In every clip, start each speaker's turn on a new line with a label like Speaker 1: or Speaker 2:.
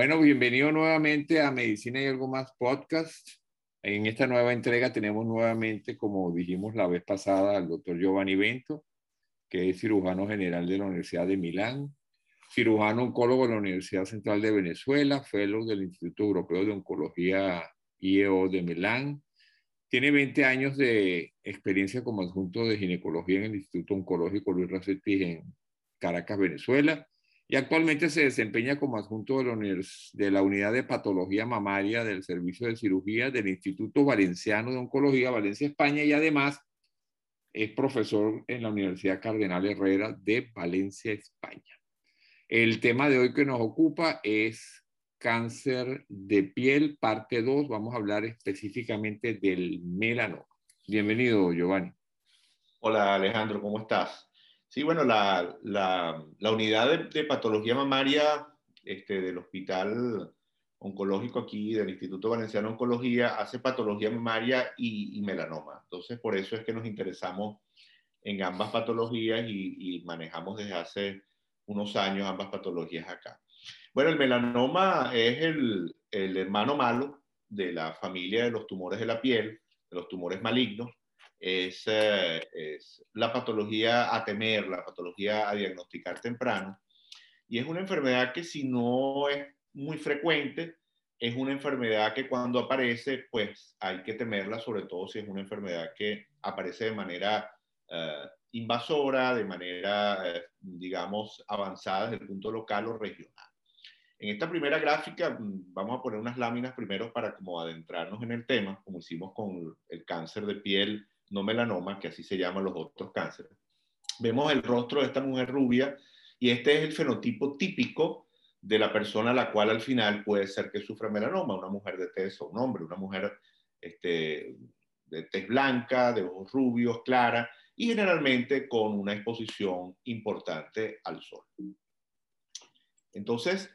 Speaker 1: Bueno, bienvenido nuevamente a Medicina y algo más podcast. En esta nueva entrega tenemos nuevamente, como dijimos la vez pasada, al doctor Giovanni Bento, que es cirujano general de la Universidad de Milán, cirujano oncólogo de la Universidad Central de Venezuela, fellow del Instituto Europeo de Oncología IEO de Milán. Tiene 20 años de experiencia como adjunto de ginecología en el Instituto Oncológico Luis Racetti en Caracas, Venezuela y actualmente se desempeña como adjunto de la, de Unidad de Patología Mamaria del Servicio de Cirugía del Instituto Valenciano de Oncología, Valencia, España, y además es profesor en la Universidad Cardenal Herrera de Valencia, España. El tema de hoy que nos ocupa es cáncer de piel, parte 2. Vamos a hablar específicamente del melanoma. Bienvenido, Giovanni.
Speaker 2: Hola, Alejandro, ¿cómo estás? Sí, bueno, la, la, unidad de, patología mamaria este, del Hospital Oncológico aquí, del Instituto Valenciano de Oncología, hace patología mamaria y, melanoma. Entonces, por eso es que nos interesamos en ambas patologías y, y manejamos desde hace unos años ambas patologías acá. Bueno, el melanoma es el, el hermano malo de la familia de los tumores de la piel, de los tumores malignos, es, eh, es, la patología a temer, la patología a diagnosticar temprano. Y es una enfermedad que si no es muy frecuente, es una enfermedad que cuando aparece, pues hay que temerla, sobre todo si es una enfermedad que aparece de manera uh, invasora, de manera, uh, digamos, avanzada desde el punto local o regional. En esta primera gráfica mm, vamos a poner unas láminas primero para como adentrarnos en el tema, como hicimos con el cáncer de piel no melanoma, que así se llaman los otros cánceres. Vemos el rostro de esta mujer rubia y este es el fenotipo típico de la persona a la cual al final puede ser que sufra melanoma, una mujer de tez o un hombre, una mujer este, de tez blanca, de ojos rubios, clara y generalmente con una exposición importante al sol. Entonces,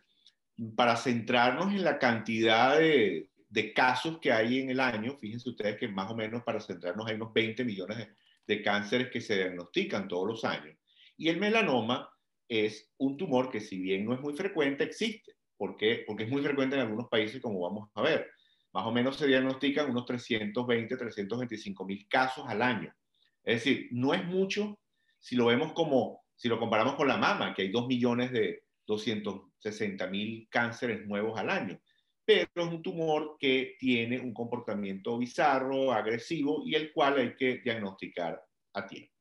Speaker 2: para centrarnos en la cantidad de, de casos que hay en el año, fíjense ustedes que más o menos para centrarnos hay unos 20 millones de, cánceres que se diagnostican todos los años. Y el melanoma es un tumor que si bien no es muy frecuente, existe. ¿Por qué? Porque es muy frecuente en algunos países, como vamos a ver. Más o menos se diagnostican unos 320, 325 mil casos al año. Es decir, no es mucho si lo vemos como, si lo comparamos con la mama, que hay 2 millones de 260 mil cánceres nuevos al año pero es un tumor que tiene un comportamiento bizarro, agresivo y el cual hay que diagnosticar a tiempo.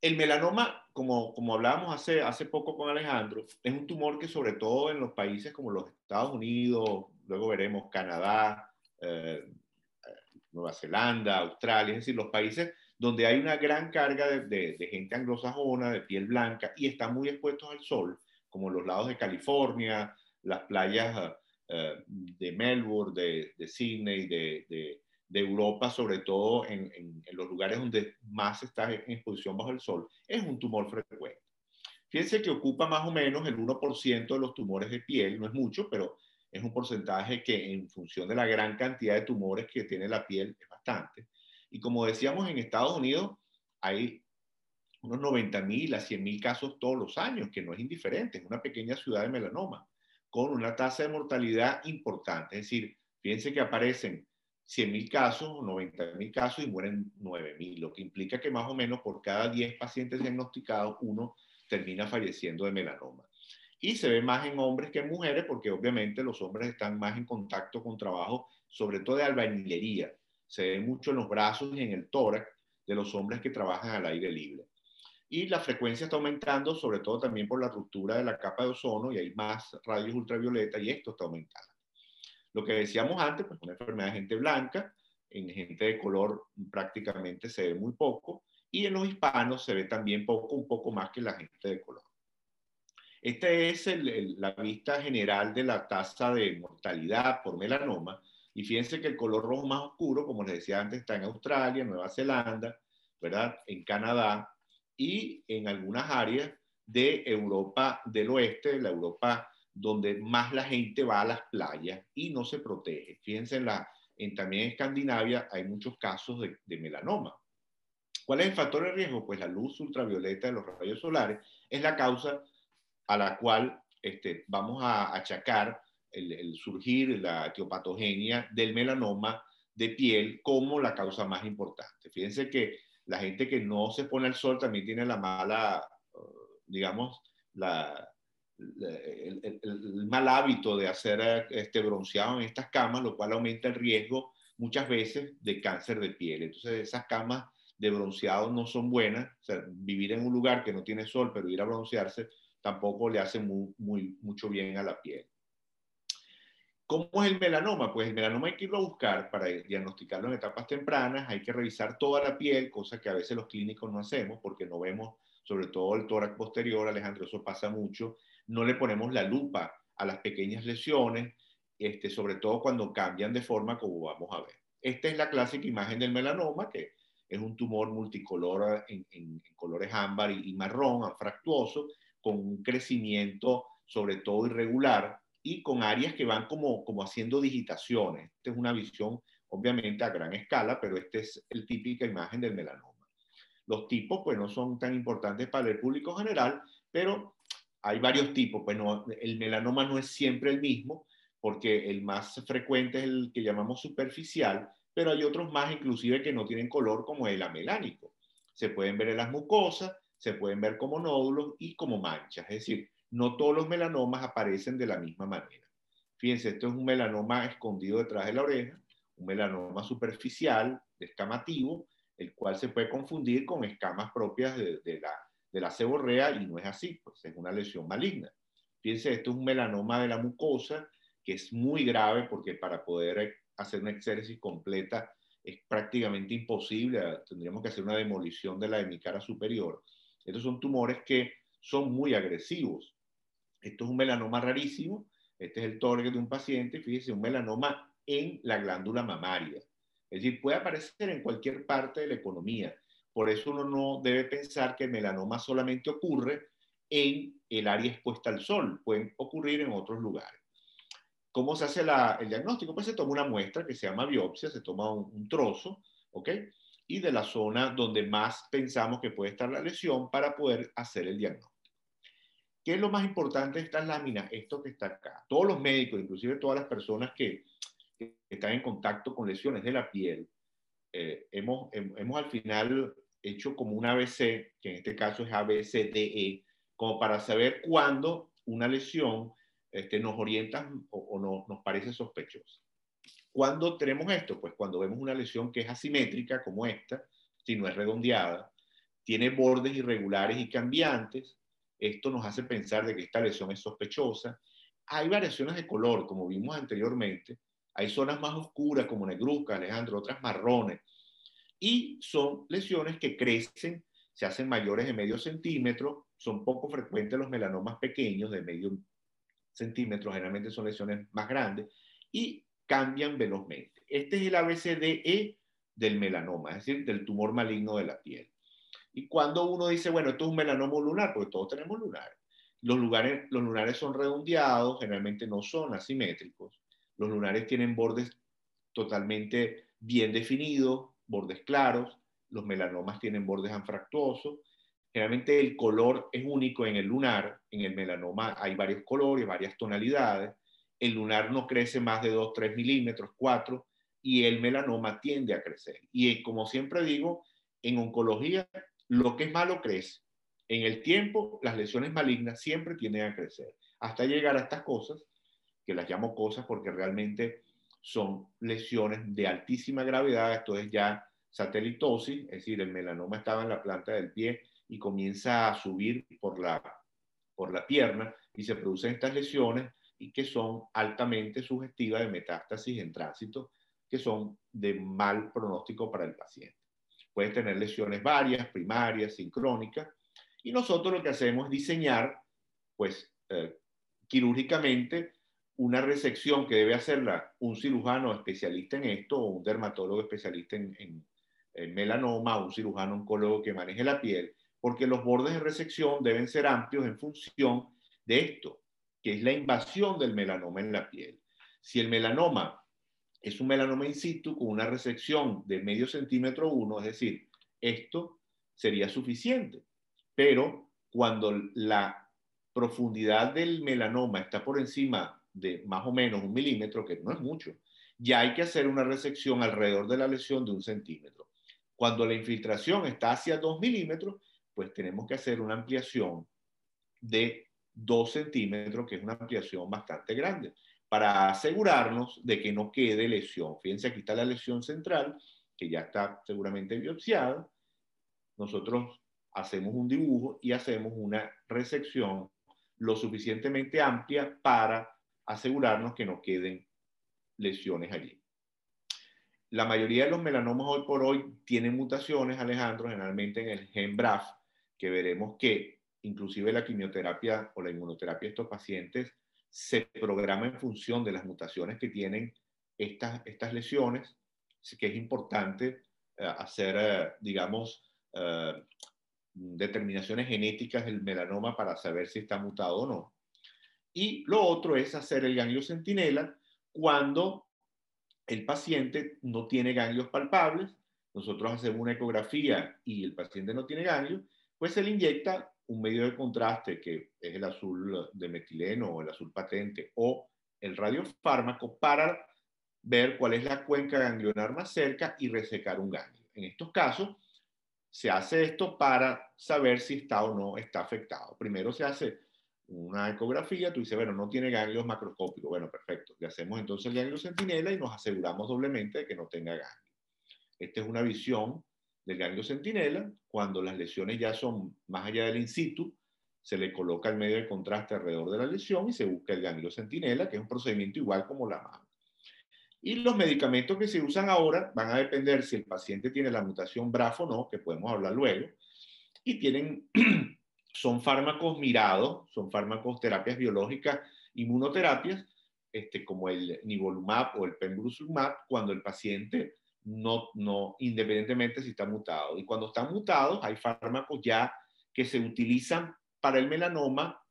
Speaker 2: El melanoma, como, como hablábamos hace, hace poco con Alejandro, es un tumor que sobre todo en los países como los Estados Unidos, luego veremos Canadá, eh, Nueva Zelanda, Australia, es decir, los países donde hay una gran carga de, de, gente anglosajona, de piel blanca, y están muy expuestos al sol, como los lados de California, las playas uh, de Melbourne, de, de Sydney, de, de, de, Europa, sobre todo en, en, en, los lugares donde más está en exposición bajo el sol, es un tumor frecuente. Fíjense que ocupa más o menos el 1% de los tumores de piel, no es mucho, pero es un porcentaje que en función de la gran cantidad de tumores que tiene la piel es bastante. Y como decíamos, en Estados Unidos hay unos 90 mil a 100 mil casos todos los años, que no es indiferente, es una pequeña ciudad de melanoma con una tasa de mortalidad importante. Es decir, fíjense que aparecen 100.000 casos, 90.000 casos y mueren 9.000, lo que implica que más o menos por cada 10 pacientes diagnosticados, uno termina falleciendo de melanoma. Y se ve más en hombres que en mujeres, porque obviamente los hombres están más en contacto con trabajo, sobre todo de albañilería. Se ve mucho en los brazos y en el tórax de los hombres que trabajan al aire libre y la frecuencia está aumentando, sobre todo también por la ruptura de la capa de ozono y hay más rayos ultravioleta y esto está aumentando. Lo que decíamos antes, pues una enfermedad de gente blanca, en gente de color prácticamente se ve muy poco y en los hispanos se ve también poco, un poco más que la gente de color. Esta es el, el, la vista general de la tasa de mortalidad por melanoma y fíjense que el color rojo más oscuro, como les decía antes, está en Australia, Nueva Zelanda, ¿verdad? En Canadá, y en algunas áreas de Europa del Oeste, la Europa donde más la gente va a las playas y no se protege. Fíjense, en la, en, también Escandinavia hay muchos casos de, de melanoma. ¿Cuál es el factor de riesgo? Pues la luz ultravioleta de los rayos solares es la causa a la cual este, vamos a achacar el, surgir, la etiopatogenia del melanoma de piel como la causa más importante. Fíjense que la gente que no se pone al sol también tiene la mala, uh, digamos, la, el, mal hábito de hacer este bronceado en estas camas, lo cual aumenta el riesgo muchas veces de cáncer de piel. Entonces, esas camas de bronceado no son buenas. vivir en un lugar que no tiene sol, pero ir a broncearse, tampoco le hace muy, muy, mucho bien a la piel. ¿Cómo es el melanoma? Pues el melanoma hay que irlo a buscar para diagnosticarlo en etapas tempranas, hay que revisar toda la piel, cosa que a veces los clínicos no hacemos porque no vemos sobre todo el tórax posterior, Alejandro, eso pasa mucho, no le ponemos la lupa a las pequeñas lesiones, este, sobre todo cuando cambian de forma como vamos a ver. Esta es la clásica imagen del melanoma, que es un tumor multicolor en, colores ámbar y, y marrón, anfractuoso, con un crecimiento sobre todo irregular y con áreas que van como, como haciendo digitaciones. Esta es una visión obviamente a gran escala, pero esta es el típica imagen del melanoma. Los tipos pues no son tan importantes para el público general, pero hay varios tipos. Pues el melanoma no es siempre el mismo, porque el más frecuente es el que llamamos superficial, pero hay otros más inclusive que no tienen color como el amelánico. Se pueden ver en las mucosas, se pueden ver como nódulos y como manchas, es decir, no todos los melanomas aparecen de la misma manera. Fíjense, esto es un melanoma escondido detrás de la oreja, un melanoma superficial, descamativo, el cual se puede confundir con escamas propias de, la, de la y no es así, pues es una lesión maligna. Fíjense, esto es un melanoma de la mucosa que es muy grave porque para poder hacer una exéresis completa es prácticamente imposible, tendríamos que hacer una demolición de la hemicara superior. Estos son tumores que son muy agresivos. Esto es un melanoma rarísimo, este es el tórax de un paciente, fíjese, un melanoma en la glándula mamaria. Es decir, puede aparecer en cualquier parte de la economía. Por eso uno no debe pensar que el melanoma solamente ocurre en el área expuesta al sol, pueden ocurrir en otros lugares. ¿Cómo se hace el diagnóstico? Pues se toma una muestra que se llama biopsia, se toma un, trozo, ¿ok? Y de la zona donde más pensamos que puede estar la lesión para poder hacer el diagnóstico. ¿Qué es lo más importante de estas láminas? Esto que está acá. Todos los médicos, inclusive todas las personas que, están en contacto con lesiones de la piel, eh, hemos, hemos al final hecho como un ABC, que en este caso es ABCDE, como para saber cuándo una lesión este, nos orienta o, no, nos parece sospechosa. ¿Cuándo tenemos esto? Pues cuando vemos una lesión que es asimétrica, como esta, si no es redondeada, tiene bordes irregulares y cambiantes, esto nos hace pensar de que esta lesión es sospechosa. Hay variaciones de color, como vimos anteriormente. Hay zonas más oscuras, como negruzca, Alejandro, otras marrones. Y son lesiones que crecen, se hacen mayores de medio centímetro. Son poco frecuentes los melanomas pequeños, de medio centímetro, generalmente son lesiones más grandes, y cambian velozmente. Este es el ABCDE del melanoma, es decir, del tumor maligno de la piel. Y cuando uno dice, bueno, esto es un melanoma lunar, porque todos tenemos lunares. Los, lugares, los lunares son redondeados, generalmente no son asimétricos. Los lunares tienen bordes totalmente bien definidos, bordes claros. Los melanomas tienen bordes anfractuosos. Generalmente el color es único en el lunar. En el melanoma hay varios colores, varias tonalidades. El lunar no crece más de 2, 3 milímetros, 4, y el melanoma tiende a crecer. Y como siempre digo, en oncología lo que es malo crece. En el tiempo, las lesiones malignas siempre tienden a crecer, hasta llegar a estas cosas, que las llamo cosas porque realmente son lesiones de altísima gravedad, esto es ya satelitosis, es decir, el melanoma estaba en la planta del pie y comienza a subir por la, por la pierna y se producen estas lesiones y que son altamente sugestivas de metástasis en tránsito, que son de mal pronóstico para el paciente. Puede tener lesiones varias, primarias, sincrónicas. Y nosotros lo que hacemos es diseñar, pues, eh, quirúrgicamente una resección que debe hacerla un cirujano especialista en esto o un dermatólogo especialista en, melanoma un cirujano oncólogo que maneje la piel, porque los bordes de resección deben ser amplios en función de esto, que es la invasión del melanoma en la piel. Si el melanoma es un melanoma in situ con una resección de medio centímetro uno, es decir, esto sería suficiente. Pero cuando la profundidad del melanoma está por encima de más o menos un milímetro, que no es mucho, ya hay que hacer una resección alrededor de la lesión de un centímetro. Cuando la infiltración está hacia dos milímetros, pues tenemos que hacer una ampliación de dos centímetros, que es una ampliación bastante grande, para asegurarnos de que no quede lesión. Fíjense, aquí está la lesión central, que ya está seguramente biopsiada. Nosotros hacemos un dibujo y hacemos una resección lo suficientemente amplia para asegurarnos que no queden lesiones allí. La mayoría de los melanomas hoy por hoy tienen mutaciones, Alejandro, generalmente en el gen BRAF, que veremos que inclusive la quimioterapia o la inmunoterapia de estos pacientes se programa en función de las mutaciones que tienen estas, estas lesiones, que es importante eh, hacer, eh, digamos, eh, determinaciones genéticas del melanoma para saber si está mutado o no. Y lo otro es hacer el ganglio centinela cuando el paciente no tiene ganglios palpables, nosotros hacemos una ecografía y el paciente no tiene ganglios, pues se le inyecta un medio de contraste que es el azul de metileno o el azul patente o el radiofármaco para ver cuál es la cuenca ganglionar más cerca y resecar un ganglio. En estos casos, se hace esto para saber si está o no está afectado. Primero se hace una ecografía, tú dices, bueno, no tiene ganglios macroscópicos. Bueno, perfecto. Le hacemos entonces el ganglio centinela y nos aseguramos doblemente de que no tenga ganglio. Esta es una visión del ganglio centinela. Cuando las lesiones ya son más allá del in situ, se le coloca el medio de contraste alrededor de la lesión y se busca el ganglio centinela, que es un procedimiento igual como la mano. Y los medicamentos que se usan ahora van a depender si el paciente tiene la mutación BRAF o no, que podemos hablar luego, y tienen, son fármacos mirados, son fármacos terapias biológicas, inmunoterapias, este, como el nivolumab o el pembrolizumab, cuando el paciente no, no, independientemente si está mutado. Y cuando están mutados, hay fármacos ya que se utilizan para el melanoma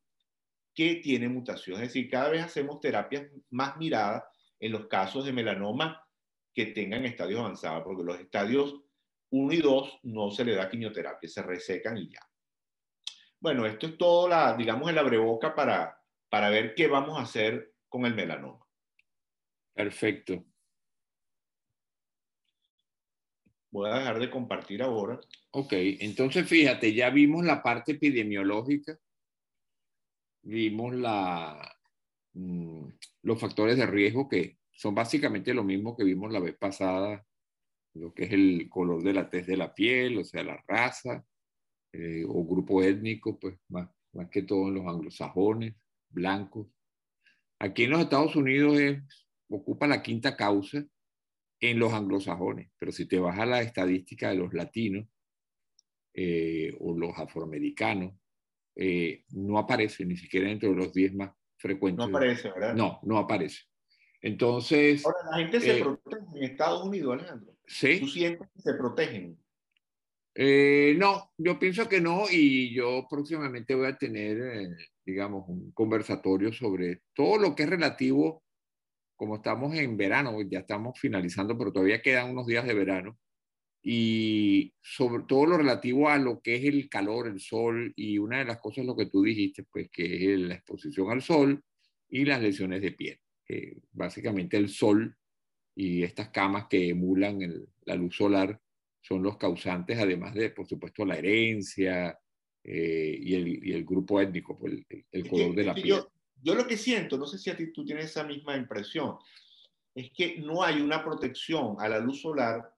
Speaker 2: que tiene mutación. Es decir, cada vez hacemos terapias más miradas en los casos de melanoma que tengan estadios avanzados, porque los estadios 1 y 2 no se le da quimioterapia, se resecan y ya. Bueno, esto es todo, la, digamos, el abreboca para, para ver qué vamos a hacer con el melanoma.
Speaker 1: Perfecto.
Speaker 2: Voy a dejar de compartir ahora.
Speaker 1: Ok, entonces fíjate, ya vimos la parte epidemiológica, vimos la, Mm, los factores de riesgo que son básicamente lo mismo que vimos la vez pasada, lo que es el color de la tez de la piel, o sea, la raza eh, o grupo étnico, pues más, más que todo en los anglosajones, blancos. Aquí en los Estados Unidos ocupa la quinta causa en los anglosajones, pero si te vas a la estadística de los latinos eh, o los afroamericanos, eh, no aparece ni siquiera entre los 10 más frecuente.
Speaker 2: No aparece, ¿verdad?
Speaker 1: No, no aparece. Entonces...
Speaker 2: Ahora, la gente se eh, protege en Estados Unidos, Alejandro.
Speaker 1: Sí.
Speaker 2: ¿Tú sientes que se protegen?
Speaker 1: Eh, no, yo pienso que no y yo próximamente voy a tener, eh, digamos, un conversatorio sobre todo lo que es relativo, como estamos en verano, ya estamos finalizando, pero todavía quedan unos días de verano, y sobre todo lo relativo a lo que es el calor, el sol, y una de las cosas lo que tú dijiste, pues que es la exposición al sol y las lesiones de piel. básicamente el sol y estas camas que emulan la luz solar son los causantes, además de, por supuesto, la herencia eh, y, el, y, el, grupo étnico, pues, el, color de la piel.
Speaker 2: Yo, yo lo que siento, no sé si a ti tú tienes esa misma impresión, es que no hay una protección a la luz solar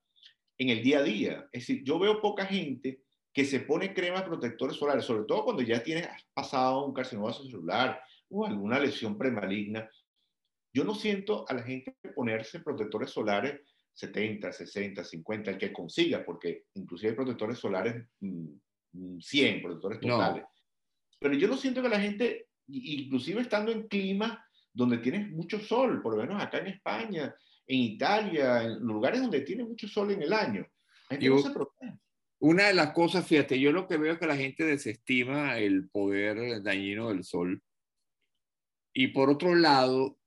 Speaker 2: en el día a día. Es decir, yo veo poca gente que se pone cremas protectores solares, sobre todo cuando ya tienes pasado un carcinoma celular o alguna lesión premaligna. Yo no siento a la gente ponerse protectores solares 70, 60, 50, el que consiga, porque inclusive hay protectores solares 100, mm, mm, protectores totales. Pero yo no siento que la gente, inclusive estando en climas donde tienes mucho sol, por lo menos acá en España, en Italia, en lugares donde tiene mucho sol en el año.
Speaker 1: Una de las cosas, fíjate, yo lo que veo es que la gente desestima el poder dañino del sol. Y por otro lado,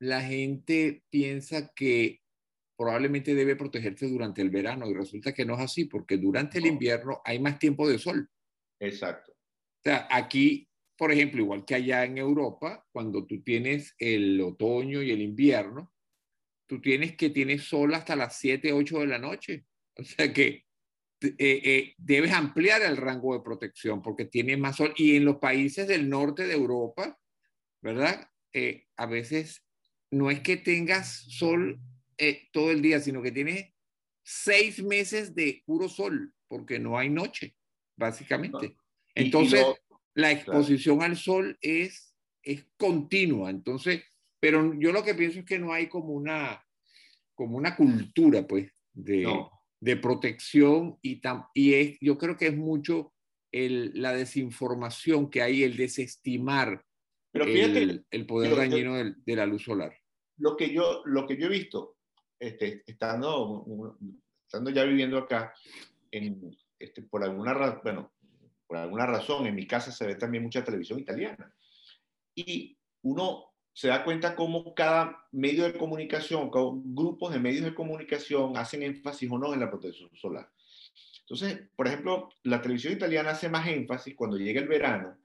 Speaker 1: la gente piensa que probablemente debe protegerse durante el verano y resulta que no es así porque durante el invierno hay más tiempo de sol.
Speaker 2: Exacto.
Speaker 1: O sea, aquí por ejemplo, igual que allá en Europa, cuando tú tienes el otoño y el invierno, tú tienes que tienes sol hasta las 7, 8 de la noche. O sea que eh, eh, debes ampliar el rango de protección porque tiene más sol. Y en los países del norte de Europa, ¿verdad? Eh, a veces no es que tengas sol todo el día, sino que tienes seis meses de puro sol, porque no hay noche, básicamente. Entonces, la exposición al sol es, es continua. Entonces, pero yo lo que pienso es que no hay como una, como una cultura, pues, de, de protección y, y es, yo creo que es mucho el, la desinformación que hay, el desestimar Pero el, el, poder dañino de, de, la luz solar.
Speaker 2: Lo que yo, lo que yo he visto, este, estando, estando ya viviendo acá, en, este, por, alguna, bueno, por alguna razón, en mi casa se ve también mucha televisión italiana. Y uno se da cuenta cómo cada medio de comunicación, grupos de medios de comunicación hacen énfasis o no en la protección solar. Entonces, por ejemplo, la televisión italiana hace más énfasis cuando llega el verano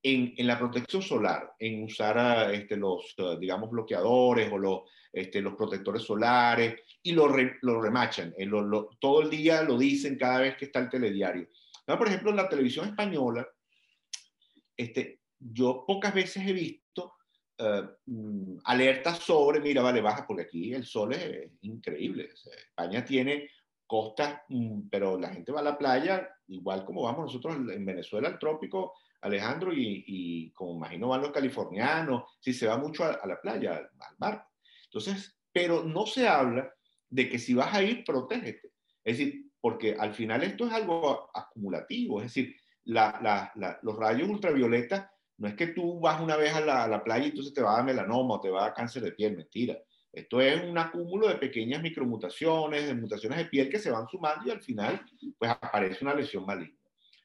Speaker 2: en, la protección solar, en usar a, este, los, uh, digamos, bloqueadores o los, este, los protectores solares y lo, lo remachan. Eh, todo el día lo dicen cada vez que está el telediario. Por ejemplo, en la televisión española, este, yo pocas veces he visto uh, alertas sobre, mira, vale, baja, porque aquí el sol es, increíble. España tiene costas, mm, pero la gente va a la playa, igual como vamos nosotros en Venezuela al trópico, Alejandro, y, y como imagino van los californianos, si se va mucho a, la playa, al mar. Entonces, pero no se habla de que si vas a ir, protégete. Es decir, porque al final esto es algo acumulativo, es decir, la, la, los rayos ultravioletas no es que tú vas una vez a la, playa y entonces te va a dar melanoma o te va a dar cáncer de piel, mentira. Esto es un acúmulo de pequeñas micromutaciones, de mutaciones de piel que se van sumando y al final pues aparece una lesión maligna.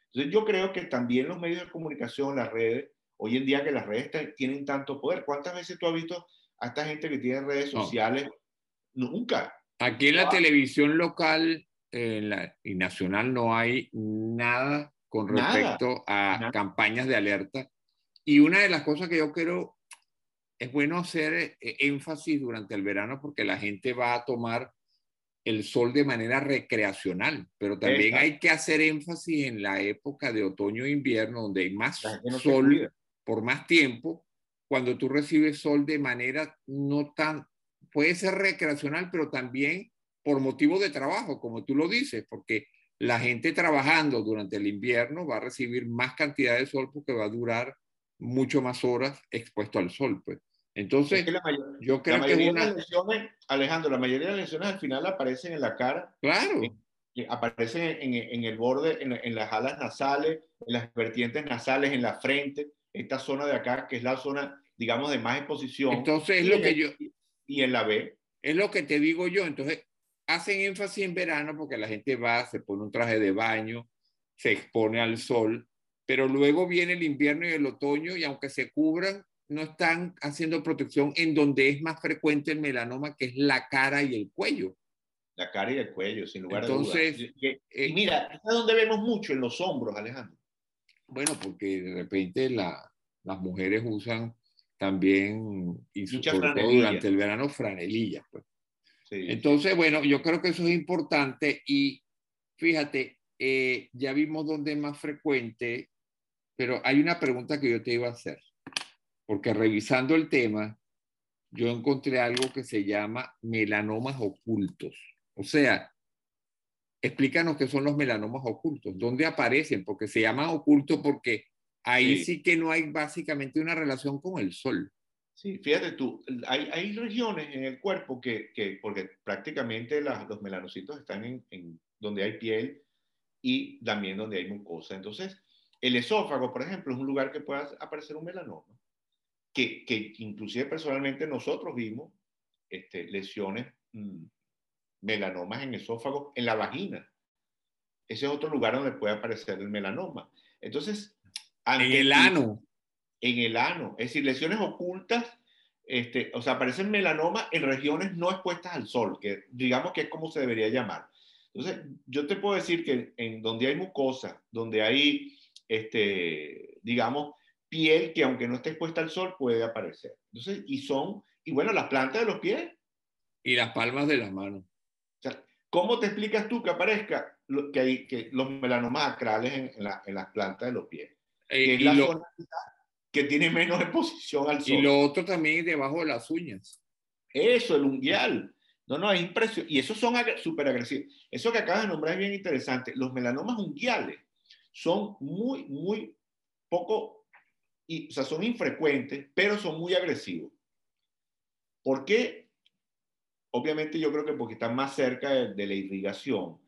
Speaker 2: Entonces yo creo que también los medios de comunicación, las redes, hoy en día que las redes tienen tanto poder, ¿cuántas veces tú has visto a esta gente que tiene redes sociales? Nunca.
Speaker 1: Aquí en la televisión local y nacional no hay nada con respecto a campañas de alerta. Y una de las cosas que yo quiero, es bueno hacer eh, énfasis durante el verano porque la gente va a tomar el sol de manera recreacional, pero también hay que hacer énfasis en la época de otoño e invierno, donde hay más sol por más tiempo, cuando tú recibes sol de manera no tan, puede ser recreacional, pero también por motivo de trabajo, como tú lo dices, porque la gente trabajando durante el invierno va a recibir más cantidad de sol porque va a durar mucho más horas expuesto al sol, pues. Entonces, yo creo que
Speaker 2: una... lesiones, Alejandro, la mayoría de las lesiones al final aparecen en la cara.
Speaker 1: Claro.
Speaker 2: aparecen en, en, el borde, en, en, las alas nasales, en las vertientes nasales, en la frente, esta zona de acá, que es la zona, digamos, de más exposición.
Speaker 1: Entonces, es lo que yo...
Speaker 2: Y en la B.
Speaker 1: Es lo que te digo yo. Entonces, hacen énfasis en verano porque la gente va, se pone un traje de baño, se expone al sol, pero luego viene el invierno y el otoño y aunque se cubran, no están haciendo protección en donde es más frecuente el melanoma, que es la cara y el cuello.
Speaker 2: La cara y el cuello, sin lugar
Speaker 1: a dudas.
Speaker 2: Y, eh, mira, ¿es donde vemos mucho? En los hombros, Alejandro.
Speaker 1: Bueno, porque de repente la, las mujeres usan también, y sobre todo durante el verano, franelillas. Pues. Entonces, bueno, yo creo que eso es importante y fíjate, eh, ya vimos dónde es más frecuente pero hay una pregunta que yo te iba a hacer, porque revisando el tema, yo encontré algo que se llama melanomas ocultos. O sea, explícanos qué son los melanomas ocultos, dónde aparecen, porque se llaman ocultos porque ahí sí. que no hay básicamente una relación con el sol.
Speaker 2: Sí, fíjate tú, hay, hay regiones en el cuerpo que, que porque prácticamente los melanocitos están en, en, donde hay piel y también donde hay mucosa. Entonces, el esófago, por ejemplo, es un lugar que puede aparecer un melanoma, que, que inclusive personalmente nosotros vimos este, lesiones, mm, melanomas en esófago, en la vagina. Ese es otro lugar donde puede aparecer el melanoma. Entonces,
Speaker 1: en el ano.
Speaker 2: En el ano. Es decir, lesiones ocultas, este, o sea, aparecen melanomas en regiones no expuestas al sol, que digamos que es como se debería llamar. Entonces, yo te puedo decir que en donde hay mucosa, donde hay este, digamos, piel que aunque no esté expuesta al sol puede aparecer. Entonces, y son, y bueno, las plantas de los pies.
Speaker 1: Y las palmas de las manos.
Speaker 2: O sea, ¿Cómo te explicas tú que aparezca que, hay, que los melanomas acrales en, en, las plantas de los pies? Eh, que es la zona que tiene menos exposición al sol.
Speaker 1: Y lo otro también debajo de las uñas.
Speaker 2: Eso, el unguial. No, no, es impresionante. Y esos son súper agresivos. Eso que acabas de nombrar es bien interesante. Los melanomas unguiales son muy, muy poco, y, o sea, son infrecuentes, pero son muy agresivos. ¿Por qué? Obviamente yo creo que porque están más cerca de, la irrigación.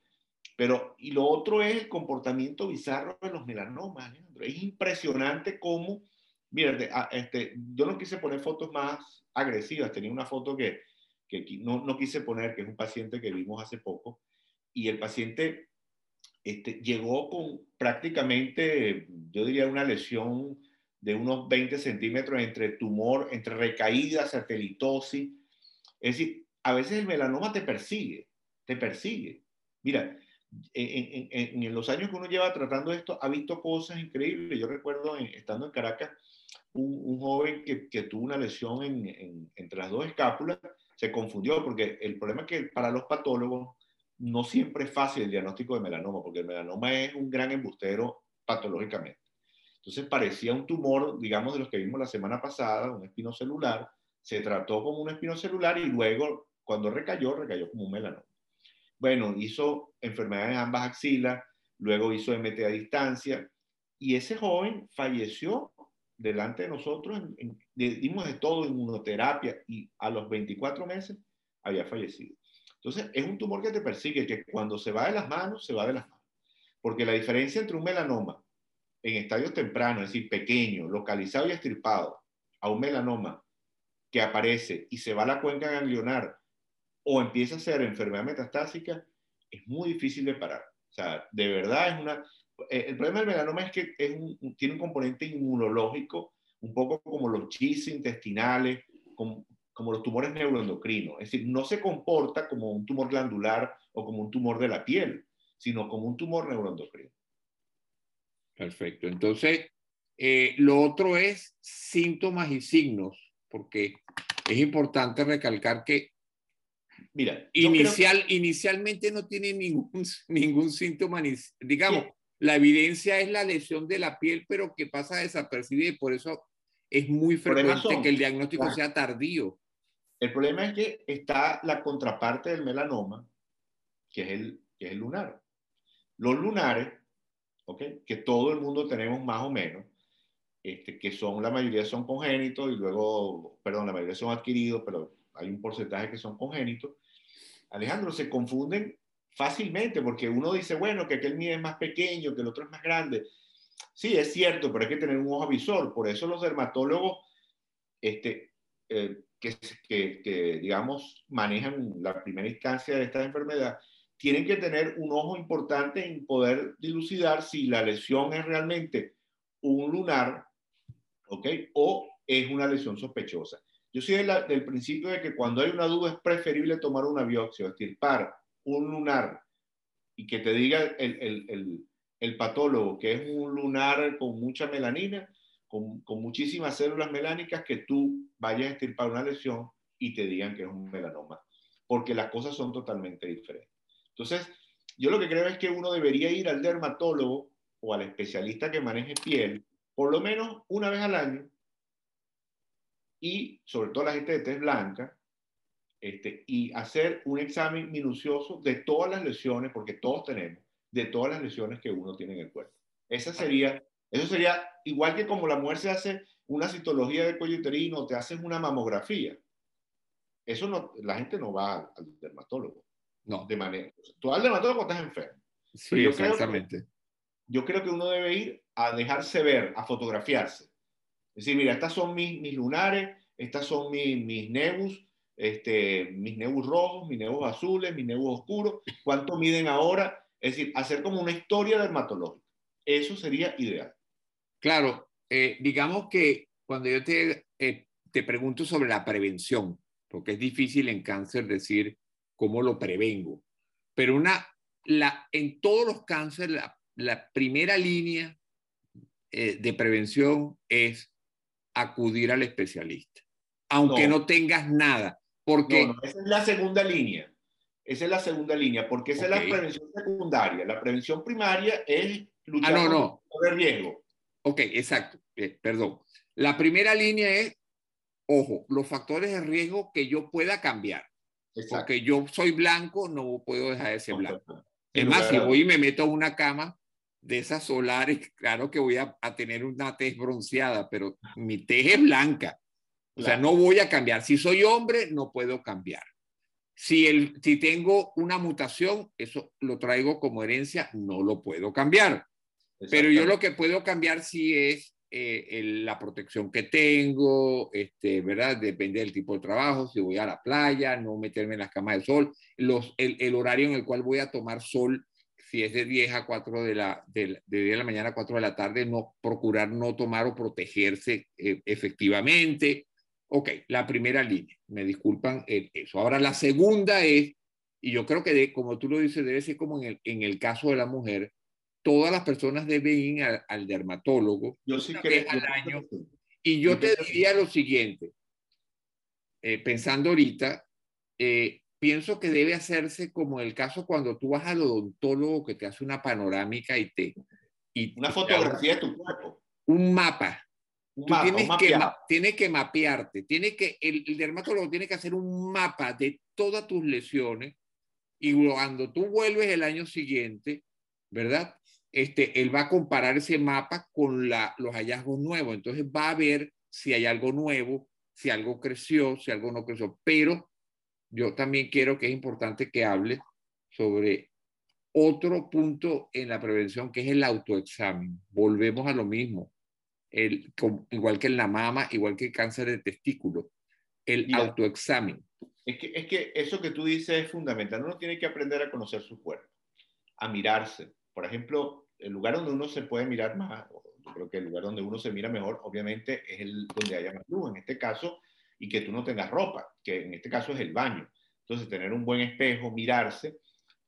Speaker 2: Pero, y lo otro es el comportamiento bizarro de los melanomas, Es impresionante cómo, mira, ah, este, yo no quise poner fotos más agresivas, tenía una foto que, que no, no, quise poner, que es un paciente que vimos hace poco, y el paciente este, llegó con prácticamente, yo diría, una lesión de unos 20 centímetros entre tumor, entre recaída, satelitosis. Es decir, a veces el melanoma te persigue, te persigue. Mira, en, en, los años que uno lleva tratando esto, ha visto cosas increíbles. Yo recuerdo, estando en Caracas, un, joven que, tuvo una lesión entre las dos escápulas, se confundió porque el problema es que para los patólogos no siempre es fácil el diagnóstico de melanoma, porque el melanoma es un gran embustero patológicamente. Entonces parecía un tumor, digamos, de los que vimos la semana pasada, un espinocelular, se trató como un espinocelular y luego, cuando recayó, recayó como un melanoma. Bueno, hizo enfermedades en ambas axilas, luego hizo MT a distancia, y ese joven falleció delante de nosotros, dimos de todo, inmunoterapia, y a los 24 meses había fallecido. Entonces, es un tumor que te persigue, que cuando se va de las manos, se va de las manos. Porque la diferencia entre un melanoma en estadios tempranos, es decir, pequeño, localizado y estirpado, a un melanoma que aparece y se va a la cuenca ganglionar o empieza a ser enfermedad metastásica, es muy difícil de parar. O sea, de verdad es una... Eh, el problema del melanoma es que tiene un componente inmunológico, un poco como los chis intestinales, como, como los tumores neuroendocrinos. Es decir, no se comporta como un tumor glandular o como un tumor de la piel, sino como un tumor neuroendocrino.
Speaker 1: Perfecto. Entonces, eh, lo otro es síntomas y signos, porque es importante recalcar que
Speaker 2: Mira,
Speaker 1: inicial, inicialmente no tiene ningún, ningún síntoma, ni, digamos, la evidencia es la lesión de la piel, pero que pasa desapercibida y por eso es muy frecuente que el diagnóstico sea tardío.
Speaker 2: El problema es que está la contraparte del melanoma, que es el, que es el lunar. Los lunares, ¿okay? que todo el mundo tenemos más o menos, este, que son, la mayoría son congénitos y luego, perdón, la mayoría son adquiridos, pero hay un porcentaje que son congénitos. Alejandro, se confunden fácilmente porque uno dice, bueno, que aquel mío es más pequeño, que el otro es más grande. Sí, es cierto, pero hay que tener un ojo visor. Por eso los dermatólogos este, eh, que, que, digamos, manejan la primera instancia de esta enfermedad, tienen que tener un ojo importante en poder dilucidar si la lesión es realmente un lunar, ¿ok? O es una lesión sospechosa. Yo soy del principio de que cuando hay una duda es preferible tomar una biopsia, es decir, para un lunar y que te diga el, el, el, el patólogo que es un lunar con mucha melanina, con, con, muchísimas células melánicas, que tú vayas a estirpar una lesión y te digan que es un melanoma, porque las cosas son totalmente diferentes. Entonces, yo lo que creo es que uno debería ir al dermatólogo o al especialista que maneje piel por lo menos una vez al año y sobre todo la gente de tez blanca, este, y hacer un examen minucioso de todas las lesiones, porque todos tenemos, de todas las lesiones que uno tiene en el cuerpo. Esa sería, eso sería igual que como la mujer se hace una citología de cuello uterino, te hacen una mamografía. Eso no, la gente no va al dermatólogo.
Speaker 1: No.
Speaker 2: De manera, tú al dermatólogo estás enfermo.
Speaker 1: Sí, exactamente.
Speaker 2: yo creo que uno debe ir a dejarse ver, a fotografiarse. Es decir, mira, estas son mis, mis lunares, estas son mis, mis nebus, este, mis nebus rojos, mis nebus azules, mis nebus oscuros, cuánto miden ahora. Es decir, hacer como una historia dermatológica. Eso sería ideal.
Speaker 1: Claro, eh, digamos que cuando yo te, eh, te pregunto sobre la prevención, porque es difícil en cáncer decir cómo lo prevengo, pero una, la, en todos los cánceres, la, la primera línea eh, de prevención es acudir al especialista, aunque no, tengas nada. Porque...
Speaker 2: No, esa es la segunda línea. Esa es la segunda línea, porque esa es la prevención secundaria. La prevención primaria es luchar
Speaker 1: ah, no, no.
Speaker 2: contra el riesgo.
Speaker 1: Ok, exacto. Eh, perdón. La primera línea es, ojo, los factores de riesgo que yo pueda cambiar. Exacto. Porque yo soy blanco, no puedo dejar de ser blanco. Es más, si voy y me meto a una cama de esas solares, claro que voy a, tener una tez bronceada, pero mi tez es blanca. O sea, no voy a cambiar. Si soy hombre, no puedo cambiar. Si, el, si tengo una mutación, eso lo traigo como herencia, no lo puedo cambiar. Pero yo lo que puedo cambiar sí es eh, la protección que tengo, este, ¿verdad? Depende del tipo de trabajo, si voy a la playa, no meterme en las camas de sol, los, el, el, horario en el cual voy a tomar sol, si es de 10 a 4 de la, de, de, de la mañana a 4 de la tarde, no, procurar no tomar o protegerse eh, efectivamente. Ok, la primera línea, me disculpan eso. Ahora la segunda es, y yo creo que de, como tú lo dices, debe ser como en el, en el caso de la mujer, todas las personas deben ir al, dermatólogo
Speaker 2: yo sí creo,
Speaker 1: al año. Y yo, te diría lo siguiente, eh, pensando ahorita, eh, pienso que debe hacerse como el caso cuando tú vas al odontólogo que te hace una panorámica y te... Y
Speaker 2: una fotografía de tu cuerpo.
Speaker 1: Un mapa. Tú tienes, que, tienes que mapearte, tiene que, el, el dermatólogo tiene que hacer un mapa de todas tus lesiones y cuando tú vuelves el año siguiente, ¿verdad? este, él va a comparar ese mapa con la, los hallazgos nuevos. Entonces va a ver si hay algo nuevo, si algo creció, si algo no creció. Pero yo también quiero que es importante que hable sobre otro punto en la prevención, que es el autoexamen. Volvemos a lo mismo. El, igual que en la mama, igual que el cáncer de testículo. El autoexamen.
Speaker 2: Es que, es que eso que tú dices es fundamental. Uno tiene que aprender a conocer su cuerpo, a mirarse, por ejemplo, el lugar donde uno se puede mirar más, yo creo que el lugar donde uno se mira mejor, obviamente, es el donde haya más luz, en este caso, y que tú no tengas ropa, que en este caso es el baño. Entonces, tener un buen espejo, mirarse,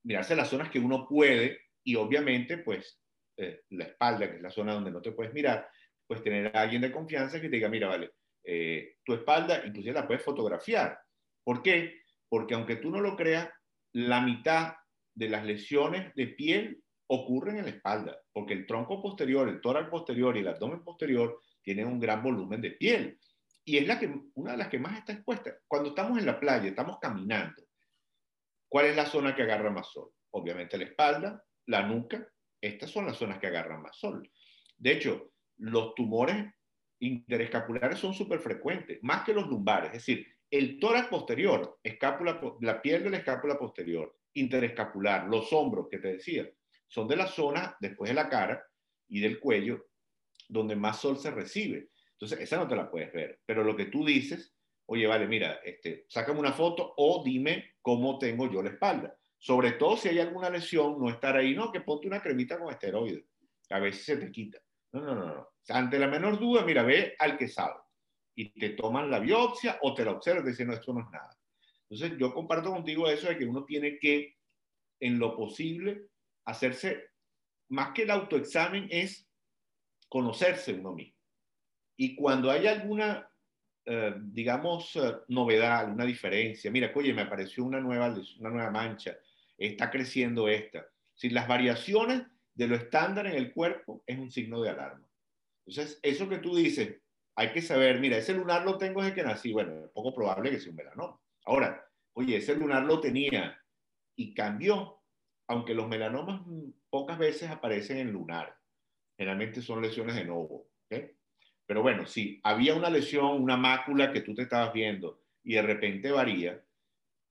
Speaker 2: mirarse las zonas que uno puede, y obviamente, pues, eh, la espalda, que es la zona donde no te puedes mirar, pues tener a alguien de confianza que te diga, mira, vale, eh, tu espalda inclusive la puedes fotografiar. ¿Por qué? Porque aunque tú no lo creas, la mitad de las lesiones de piel ocurren en la espalda, porque el tronco posterior, el tórax posterior y el abdomen posterior tienen un gran volumen de piel. Y es la que, una de las que más está expuesta. Cuando estamos en la playa, estamos caminando, ¿cuál es la zona que agarra más sol? Obviamente la espalda, la nuca, estas son las zonas que agarran más sol. De hecho, los tumores interescapulares son súper frecuentes, más que los lumbares, es decir, el tórax posterior, escápula, la piel de la escápula posterior, interescapular, los hombros que te decía, son de la zona después de la cara y del cuello donde más sol se recibe. Entonces, esa no te la puedes ver. Pero lo que tú dices, oye, vale, mira, este, sácame una foto o dime cómo tengo yo la espalda. Sobre todo si hay alguna lesión, no estar ahí, no, que ponte una cremita con esteroides. A veces se te quita. No, no, no, no. Ante la menor duda, mira, ve al que sabe. Y te toman la biopsia o te la observan y dicen, no, esto no es nada. Entonces, yo comparto contigo eso de que uno tiene que, en lo posible, hacerse, más que el autoexamen, es conocerse uno mismo. Y cuando hay alguna, eh, digamos, eh, novedad, alguna diferencia, mira, oye, me apareció una nueva, una nueva mancha, está creciendo esta. Si las variaciones de lo estándar en el cuerpo es un signo de alarma. Entonces, eso que tú dices, hay que saber, mira, ese lunar lo tengo desde que nací, bueno, es poco probable que sea un melanoma. Ahora, oye, ese lunar lo tenía y cambió, aunque los melanomas pocas veces aparecen en lunar, generalmente son lesiones de novo. Pero bueno, si había una lesión, una mácula que tú te estabas viendo y de repente varía,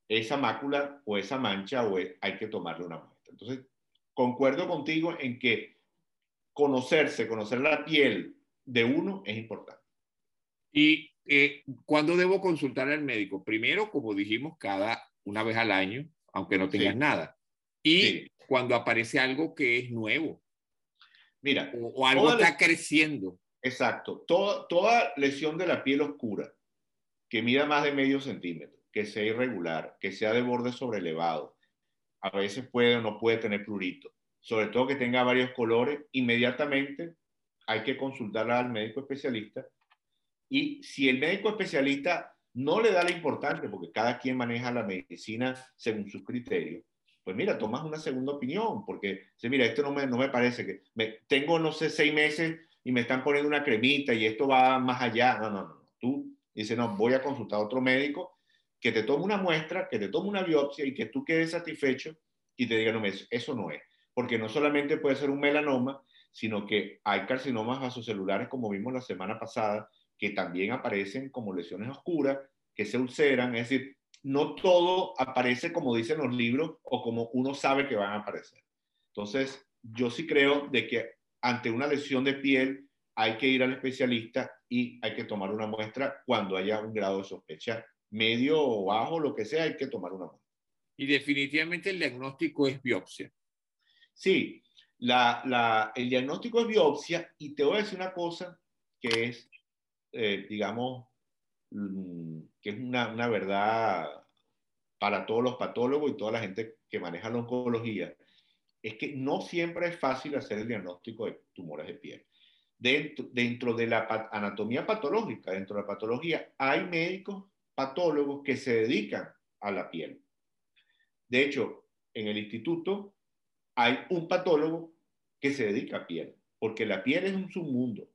Speaker 2: esa mácula o esa mancha o e, hay que tomarle una muestra. Entonces, concuerdo contigo en que conocerse, conocer la piel de uno es importante.
Speaker 1: ¿Y eh, cuándo debo consultar al médico? Primero, como dijimos, cada una vez al año, aunque no tengas nada y cuando aparece algo que es nuevo.
Speaker 2: Mira,
Speaker 1: o, algo está creciendo.
Speaker 2: Exacto. Toda, toda lesión de la piel oscura que mida más de medio centímetro, que sea irregular, que sea de borde sobrelevado, a veces puede o no puede tener prurito, sobre todo que tenga varios colores, inmediatamente hay que consultar al médico especialista y si el médico especialista no le da la importancia, porque cada quien maneja la medicina según sus criterios, pues mira, tomas una segunda opinión, porque, si mira, esto no me, no me parece que, me, tengo, no sé, seis meses y me están poniendo una cremita y esto va más allá. No, no, no. Tú dices, no, voy a consultar a otro médico que te tome una muestra, que te tome una biopsia y que tú quedes satisfecho y te diga, no, eso no es. Porque no solamente puede ser un melanoma, sino que hay carcinomas vasocelulares, como vimos la semana pasada, que también aparecen como lesiones oscuras, que se ulceran, es decir, no todo aparece como dicen los libros o como uno sabe que van a aparecer. Entonces, yo sí creo de que ante una lesión de piel hay que ir al especialista y hay que tomar una muestra cuando haya un grado de sospecha medio o bajo, lo que sea, hay que tomar una muestra.
Speaker 1: Y definitivamente el diagnóstico es biopsia.
Speaker 2: Sí, la, el diagnóstico es biopsia y te voy a decir una cosa que es, eh, digamos, mm, que es una, una, verdad para todos los patólogos y toda la gente que maneja la oncología, es que no siempre es fácil hacer el diagnóstico de tumores de piel. Dentro, dentro de la anatomía patológica, dentro de la patología, hay médicos patólogos que se dedican a la piel. De hecho, en el instituto hay un patólogo que se dedica a piel, porque la piel es un submundo,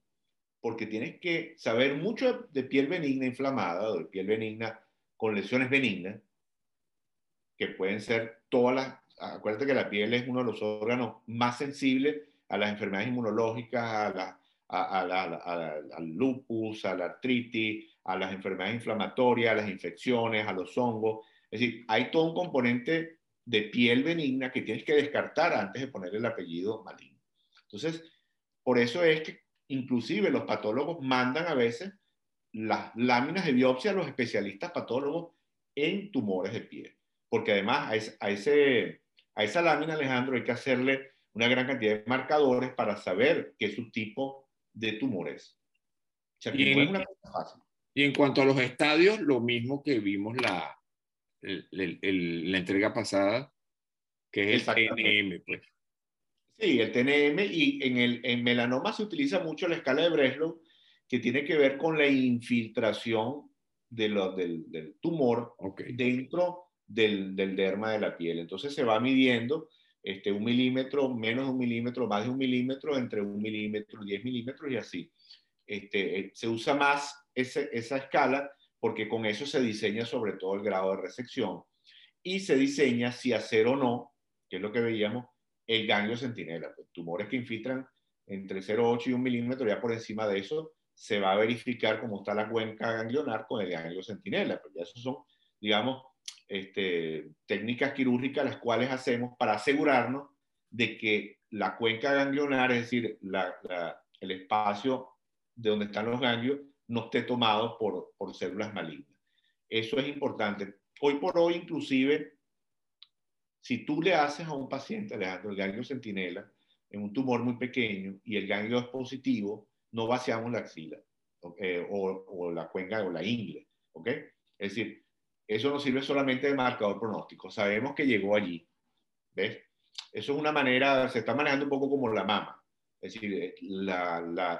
Speaker 2: porque tienes que saber mucho de piel benigna inflamada o de piel benigna con lesiones benignas, que pueden ser todas las... Acuérdate que la piel es uno de los órganos más sensibles a las enfermedades inmunológicas, a la, al lupus, a la artritis, a las enfermedades inflamatorias, a las infecciones, a los hongos. Es decir, hay todo un componente de piel benigna que tienes que descartar antes de poner el apellido maligno. Entonces, por eso es que inclusive los patólogos mandan a veces las láminas de biopsia a los especialistas patólogos en tumores de piel. Porque además a, ese, a esa lámina, Alejandro, hay que hacerle una gran cantidad de marcadores para saber qué subtipo de tumores.
Speaker 1: O sea, y, en, fácil. Y en cuanto a los estadios, lo mismo que vimos la, la entrega pasada, que es el TNM, pues.
Speaker 2: Sí, el TNM y en el en melanoma se utiliza mucho la escala de Breslow, que tiene que ver con la infiltración de lo, del, del, tumor dentro del, del, derma de la piel. Entonces se va midiendo este, un milímetro, menos de un milímetro, más de un milímetro, entre un milímetro diez milímetros y así. Este, eh, se usa más ese, esa escala porque con eso se diseña sobre todo el grado de resección y se diseña si hacer o no, que es lo que veíamos, el ganglio centinela. Pues, tumores que infiltran entre 0,8 y 1 milímetro, ya por encima de eso se va a verificar cómo está la cuenca ganglionar con el ganglio centinela. Pues ya esos son, digamos, este, técnicas quirúrgicas las cuales hacemos para asegurarnos de que la cuenca ganglionar, es decir, el espacio de donde están los ganglios, no esté tomado por, por células malignas. Eso es importante. Hoy por hoy, inclusive, si tú le haces a un paciente, Alejandro, el ganglio centinela, en un tumor muy pequeño y el ganglio es positivo, no vaciamos la axila o, la cuenca o la ingle. ¿ok? Es decir, eso nos sirve solamente de marcador pronóstico. Sabemos que llegó allí. ¿Ves? Eso es una manera, se está manejando un poco como la mama. Es decir, eh,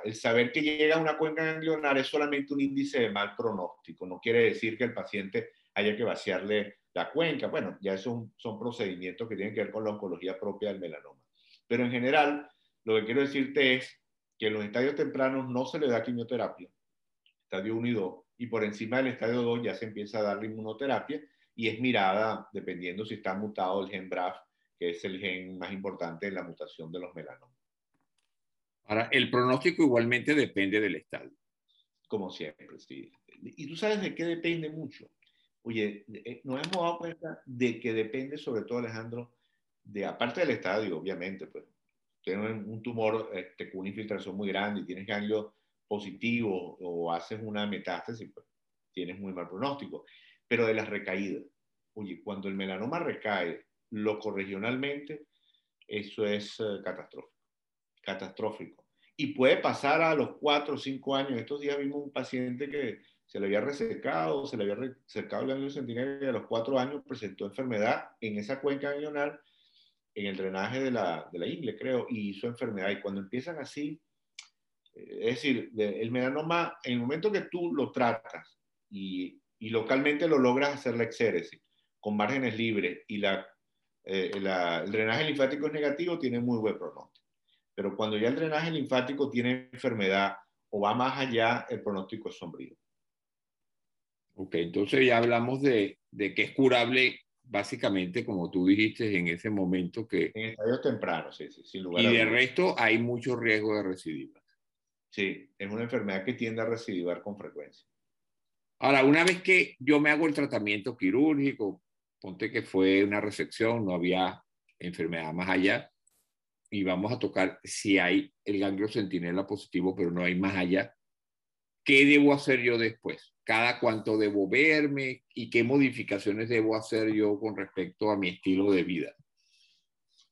Speaker 2: el saber que llega a una cuenca ganglionar es solamente un índice de mal pronóstico. No quiere decir que el paciente haya que vaciarle la cuenca. Bueno, ya son, procedimientos que tienen que ver con la oncología propia del melanoma. Pero en general, lo que quiero decirte es que en los estadios tempranos no se le da quimioterapia, estadio 1 y 2, y por encima del estadio 2 ya se empieza a darle inmunoterapia y es mirada dependiendo si está mutado el gen BRAF, que es el gen más importante en la mutación de los melanomas.
Speaker 1: Ahora, el pronóstico igualmente depende del estadio.
Speaker 2: Como siempre, sí. Y tú sabes de qué depende mucho. Oye, eh, nos hemos dado cuenta de que depende sobre todo, Alejandro, de aparte del estadio, obviamente, pues tienes un tumor este, con una infiltración muy grande y tienes ganglios positivo o haces una metástasis, pues tienes muy mal pronóstico. Pero de las recaídas, oye, cuando el melanoma recae locorregionalmente, eso es eh, catastrófico, catastrófico. Y puede pasar a los 4 o 5 años. Estos días vimos un paciente que se le había resecado, se le había resecado el ganglio centinela y a los 4 años presentó enfermedad en esa cuenca ganglionar, en el drenaje de la, de la ingle, creo, y hizo enfermedad. Y cuando empiezan así, Es decir, el melanoma, en el momento que tú lo tratas y, y localmente lo logras hacer la exéresis con márgenes libres y la, eh, la, el drenaje linfático es negativo, tiene muy buen pronóstico. Pero cuando ya el drenaje linfático tiene enfermedad o va más allá, el pronóstico es sombrío.
Speaker 1: Ok, entonces ya hablamos de, de que es curable básicamente, como tú dijiste en ese momento que...
Speaker 2: En estadios tempranos, sí, sí, sin
Speaker 1: lugar Y de resto hay mucho riesgo de recidiva.
Speaker 2: Sí, es una enfermedad que tiende a recidivar con frecuencia.
Speaker 1: Ahora, una vez que yo me hago el tratamiento quirúrgico, ponte que fue una resección, no había enfermedad más allá, y vamos a tocar si hay el ganglio centinela positivo, pero no hay más allá, ¿qué debo hacer yo después? ¿Cada cuánto debo verme y qué modificaciones debo hacer yo con respecto a mi estilo de vida?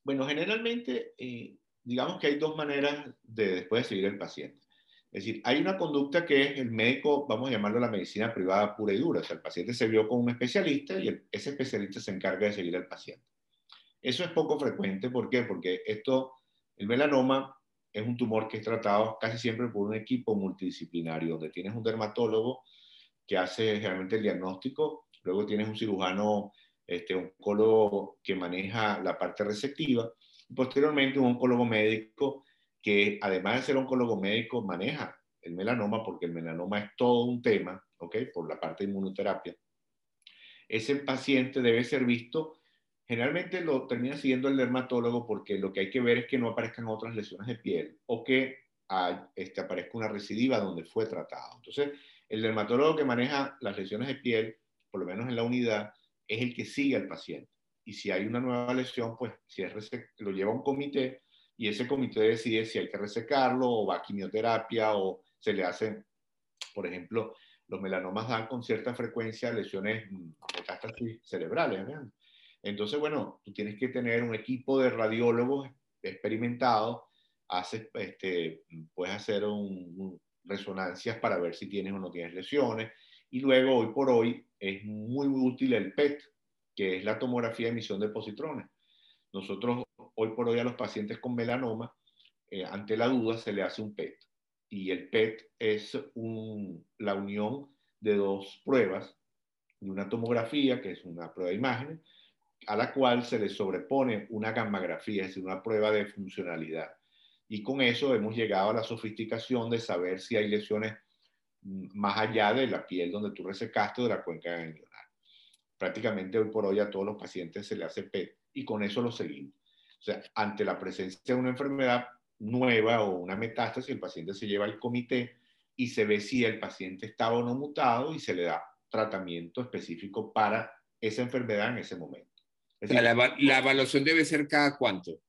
Speaker 2: Bueno, generalmente, eh, digamos que hay dos maneras de después de seguir el paciente. Es decir, hay una conducta que es el médico, vamos a llamarlo la medicina privada pura y dura. O sea, el paciente se vio con un especialista y ese especialista se encarga de seguir al paciente. Eso es poco frecuente. ¿Por qué? Porque esto, el melanoma es un tumor que es tratado casi siempre por un equipo multidisciplinario, donde tienes un dermatólogo que hace generalmente el diagnóstico, luego tienes un cirujano, este, oncólogo que maneja la parte receptiva, y posteriormente un oncólogo médico que además de ser oncólogo médico, maneja el melanoma, porque el melanoma es todo un tema, ¿ok? Por la parte de inmunoterapia. Ese paciente debe ser visto, generalmente lo termina siguiendo el dermatólogo porque lo que hay que ver es que no aparezcan otras lesiones de piel o que este, aparezca una recidiva donde fue tratado. Entonces, el dermatólogo que maneja las lesiones de piel, por lo menos en la unidad, es el que sigue al paciente. Y si hay una nueva lesión, pues si es, lo lleva a un comité y ese comité decide si hay que resecarlo o va a quimioterapia o se le hacen, por ejemplo, los melanomas dan con cierta frecuencia lesiones mm, metástasis cerebrales. Entonces, bueno, tú tienes que tener un equipo de radiólogos experimentados, haces, este, puedes hacer un, resonancias para ver si tienes o no tienes lesiones. Y luego, hoy por hoy, es muy útil el PET, que es la tomografía de emisión de positrones. Nosotros hoy por hoy a los pacientes con melanoma, eh, ante la duda se le hace un PET. Y el PET es la unión de dos pruebas, de una tomografía, que es una prueba de imágenes, a la cual se le sobrepone una gammagrafía, es decir, una prueba de funcionalidad. Y con eso hemos llegado a la sofisticación de saber si hay lesiones más allá de la piel donde tú resecaste o de la cuenca ganglionar. Prácticamente hoy por hoy a todos los pacientes se le hace PET y con eso lo seguimos. O sea, ante la presencia de una enfermedad nueva o una metástasis, el paciente se lleva al comité y se ve si el paciente estaba o no mutado y se le da tratamiento específico para esa enfermedad en ese momento.
Speaker 1: La, evaluación debe ser cada cuánto.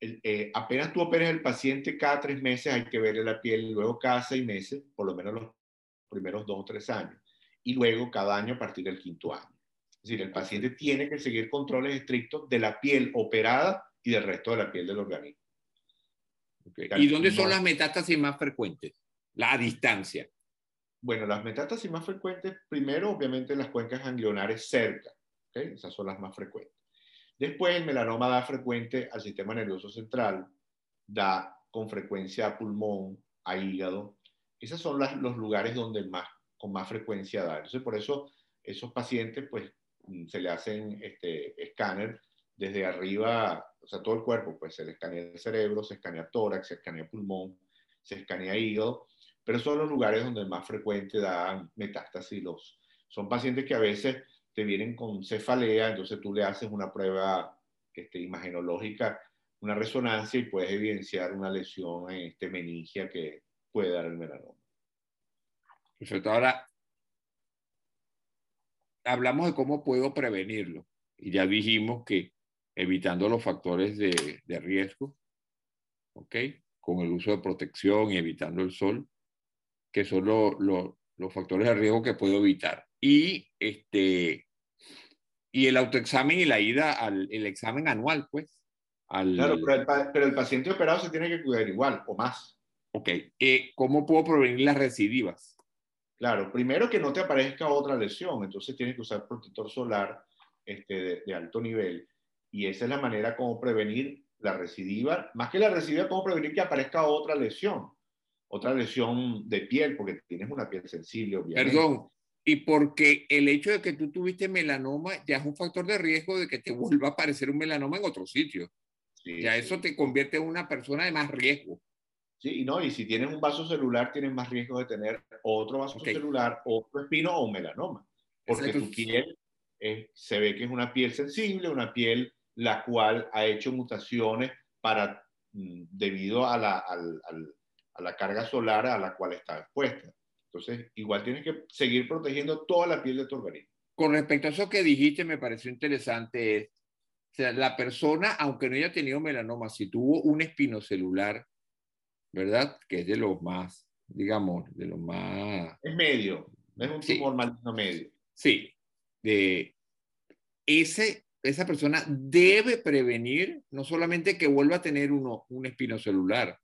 Speaker 2: Eh, apenas tú operes el paciente cada tres meses, hay que verle la piel, luego cada seis meses, por lo menos los primeros dos o tres años, y luego cada año a partir del quinto año. Es decir, el paciente tiene que seguir controles estrictos de la piel operada y del resto de la piel del organismo.
Speaker 1: ¿Y dónde son las metástasis más frecuentes? La distancia.
Speaker 2: Bueno, las metástasis más frecuentes, primero, obviamente, en las cuencas ganglionares cerca. Esas son las más frecuentes. Después, el melanoma da frecuente al sistema nervioso central, da con frecuencia a pulmón, a hígado. Esos son los lugares donde más, con más frecuencia da. Entonces, por eso, esos pacientes, pues, Mm, se le hacen este, escáner desde arriba, o sea, todo el cuerpo, pues se le escanea el cerebro, se escanea tórax, se escanea pulmón, se escanea hígado, pero son los lugares donde más frecuente dan metástasis. Los, son pacientes que a veces te vienen con cefalea, entonces tú le haces una prueba este, imagenológica, una resonancia y puedes evidenciar una lesión en este meningia que puede dar el melanoma.
Speaker 1: Perfecto. Ahora, hablamos de cómo puedo prevenirlo. Y ya dijimos que evitando los factores de, de riesgo, ¿ok? Con el uso de protección y evitando el sol, que son los factores de riesgo que puedo evitar. Y, este, y el autoexamen y la ida al el examen anual, pues.
Speaker 2: claro, pero el, pero el, paciente operado se tiene que cuidar igual o más.
Speaker 1: Ok. Eh, ¿Cómo puedo prevenir las recidivas?
Speaker 2: Claro, primero que no te aparezca otra lesión, entonces tienes que usar protector solar este, de, alto nivel. Y esa es la manera como prevenir la recidiva, más que la recidiva, cómo prevenir que aparezca otra lesión. otra lesión de piel, porque tienes una piel sensible, obviamente.
Speaker 1: Perdón, y porque el hecho de que tú tuviste melanoma ya es un factor de riesgo de que te vuelva a aparecer un melanoma en otro sitio. ya eso te convierte en una persona de más riesgo.
Speaker 2: Sí, y no, y si tienes un vaso celular, tienes más riesgo de tener otro vaso celular, otro espino o un melanoma. Porque tu piel eh, se ve que es una piel sensible, una piel la cual ha hecho mutaciones para, mm, debido a la, a la carga solar a la cual está expuesta. Entonces, igual tienes que seguir protegiendo toda la piel de tu organismo.
Speaker 1: Con respecto a eso que dijiste, me pareció interesante. O sea, la persona, aunque no haya tenido melanoma, si tuvo un espinocelular, ¿verdad? Que es de los más, digamos, de los más...
Speaker 2: Es medio, es un tumor maligno medio.
Speaker 1: Sí, de ese, esa persona debe prevenir no solamente que vuelva a tener uno, un espinocelular,